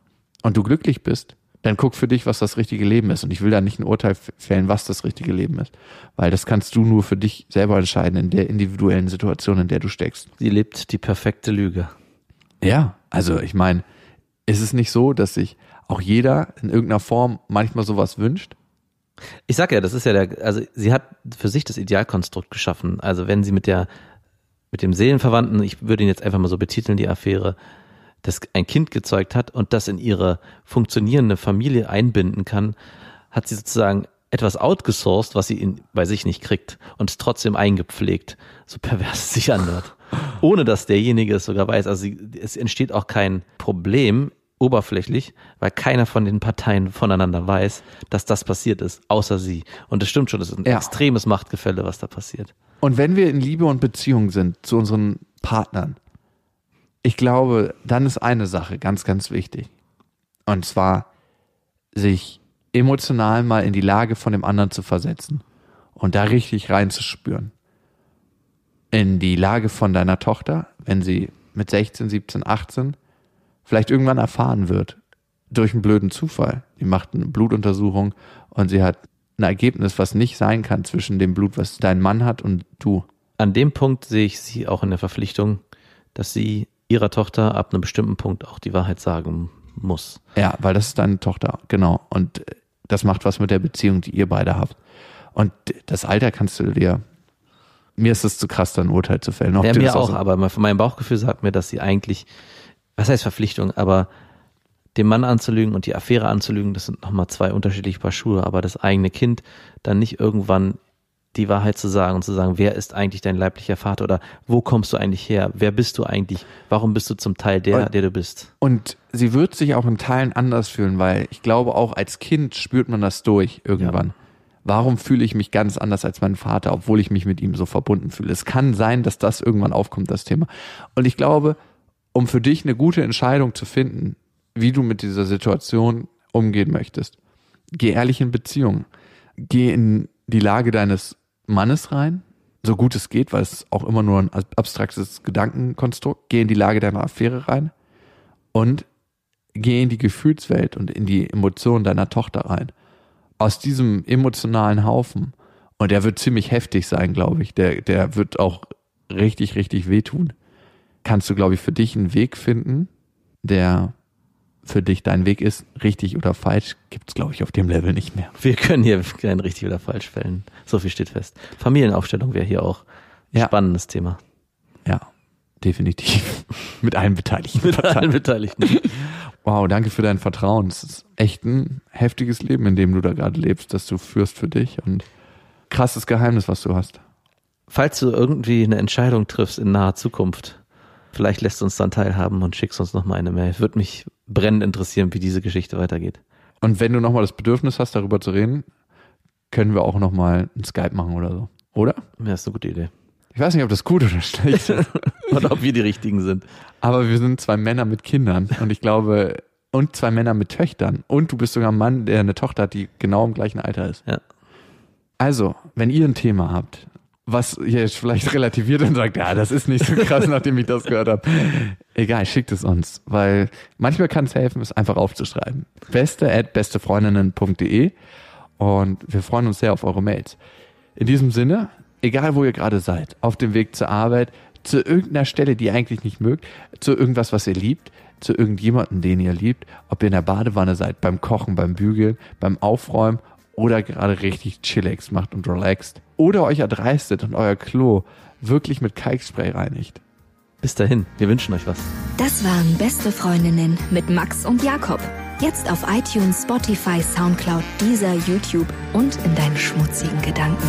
und du glücklich bist, dann guck für dich, was das richtige Leben ist. Und ich will da nicht ein Urteil fällen, was das richtige Leben ist. Weil das kannst du nur für dich selber entscheiden in der individuellen Situation, in der du steckst. Sie lebt die perfekte Lüge. Ja, also ich meine, ist es nicht so, dass sich auch jeder in irgendeiner Form manchmal sowas wünscht? Ich sag ja, das ist ja der, also sie hat für sich das Idealkonstrukt geschaffen. Also wenn sie mit der, mit dem Seelenverwandten, ich würde ihn jetzt einfach mal so betiteln, die Affäre, das ein Kind gezeugt hat und das in ihre funktionierende Familie einbinden kann, hat sie sozusagen etwas outgesourced, was sie in, bei sich nicht kriegt und es trotzdem eingepflegt, so pervers es sich anhört. Ohne dass derjenige es sogar weiß. Also sie, es entsteht auch kein Problem oberflächlich, weil keiner von den Parteien voneinander weiß, dass das passiert ist, außer sie. Und es stimmt schon, es ist ein Ja. extremes Machtgefälle, was da passiert. Und wenn wir in Liebe und Beziehung sind zu unseren Partnern, ich glaube, dann ist eine Sache ganz, ganz wichtig. Und zwar sich emotional mal in die Lage von dem anderen zu versetzen und da richtig reinzuspüren. In die Lage von deiner Tochter, wenn sie mit 16, 17, 18 vielleicht irgendwann erfahren wird, durch einen blöden Zufall. Die macht eine Blutuntersuchung und sie hat ein Ergebnis, was nicht sein kann zwischen dem Blut, was dein Mann hat und du. An dem Punkt sehe ich sie auch in der Verpflichtung, dass sie ihrer Tochter ab einem bestimmten Punkt auch die Wahrheit sagen muss. Ja, weil das ist deine Tochter, genau. Und das macht was mit der Beziehung, die ihr beide habt. Und das Alter kannst du dir. Mir ist es zu krass, da ein Urteil zu fällen. Ob Ja, mir auch, so- aber von meinem Bauchgefühl sagt mir, dass sie eigentlich, was heißt Verpflichtung, aber den Mann anzulügen und die Affäre anzulügen, das sind nochmal zwei unterschiedliche Paar Schuhe, aber das eigene Kind dann nicht irgendwann die Wahrheit zu sagen und zu sagen, wer ist eigentlich dein leiblicher Vater oder wo kommst du eigentlich her? Wer bist du eigentlich? Warum bist du zum Teil der, Und- der du bist? Und sie wird sich auch in Teilen anders fühlen, weil ich glaube, auch als Kind spürt man das durch irgendwann. Warum fühle ich mich ganz anders als mein Vater, obwohl ich mich mit ihm so verbunden fühle? Es kann sein, dass das irgendwann aufkommt, das Thema. Und ich glaube, um für dich eine gute Entscheidung zu finden, wie du mit dieser Situation umgehen möchtest, geh ehrlich in Beziehungen. Geh in die Lage deines Mannes rein, so gut es geht, weil es auch immer nur ein abstraktes Gedankenkonstrukt. Geh in die Lage deiner Affäre rein und geh in die Gefühlswelt und in die Emotionen deiner Tochter rein. Aus diesem emotionalen Haufen, und der wird ziemlich heftig sein, glaube ich, der, der wird auch richtig, richtig wehtun, kannst du, glaube ich, für dich einen Weg finden, der für dich dein Weg ist, richtig oder falsch, gibt's glaube ich, auf dem Level nicht mehr. Wir können hier kein richtig oder falsch fällen. So viel steht fest. Familienaufstellung wäre hier auch ein Ja. spannendes Thema. Ja, definitiv. Mit allen Beteiligten. Mit allen Beteiligten. Wow, danke für dein Vertrauen. Es ist echt ein heftiges Leben, in dem du da gerade lebst, das du führst für dich und krasses Geheimnis, was du hast. Falls du irgendwie eine Entscheidung triffst in naher Zukunft, vielleicht lässt du uns dann teilhaben und schickst uns nochmal eine Mail. Würde mich brennend interessieren, wie diese Geschichte weitergeht. Und wenn du nochmal das Bedürfnis hast, darüber zu reden, können wir auch nochmal ein Skype machen oder so. Oder? Ja, ist eine gute Idee. Ich weiß nicht, ob das gut oder schlecht ist, Oder ob wir die richtigen sind. aber wir sind zwei Männer mit Kindern und ich glaube, und zwei Männer mit Töchtern. Und du bist sogar ein Mann, der eine Tochter hat, die genau im gleichen Alter ist. Ja. Also, wenn ihr ein Thema habt, was jetzt vielleicht relativiert und sagt, ja, das ist nicht so krass, nachdem ich das gehört habe. Egal, schickt es uns, weil manchmal kann es helfen, es einfach aufzuschreiben. Beste at bestefreundinnen.de und wir freuen uns sehr auf eure Mails. In diesem Sinne, egal wo ihr gerade seid, auf dem Weg zur Arbeit, zu irgendeiner Stelle, die ihr eigentlich nicht mögt, zu irgendwas, was ihr liebt, zu irgendjemanden, den ihr liebt, ob ihr in der Badewanne seid, beim Kochen, beim Bügeln, beim Aufräumen oder gerade richtig Chillax macht und relaxt oder euch erdreistet und euer Klo wirklich mit Kalkspray reinigt. Bis dahin, wir wünschen euch was. Das waren Beste Freundinnen mit Max und Jakob. Jetzt auf iTunes, Spotify, Soundcloud, dieser YouTube und in deinen schmutzigen Gedanken.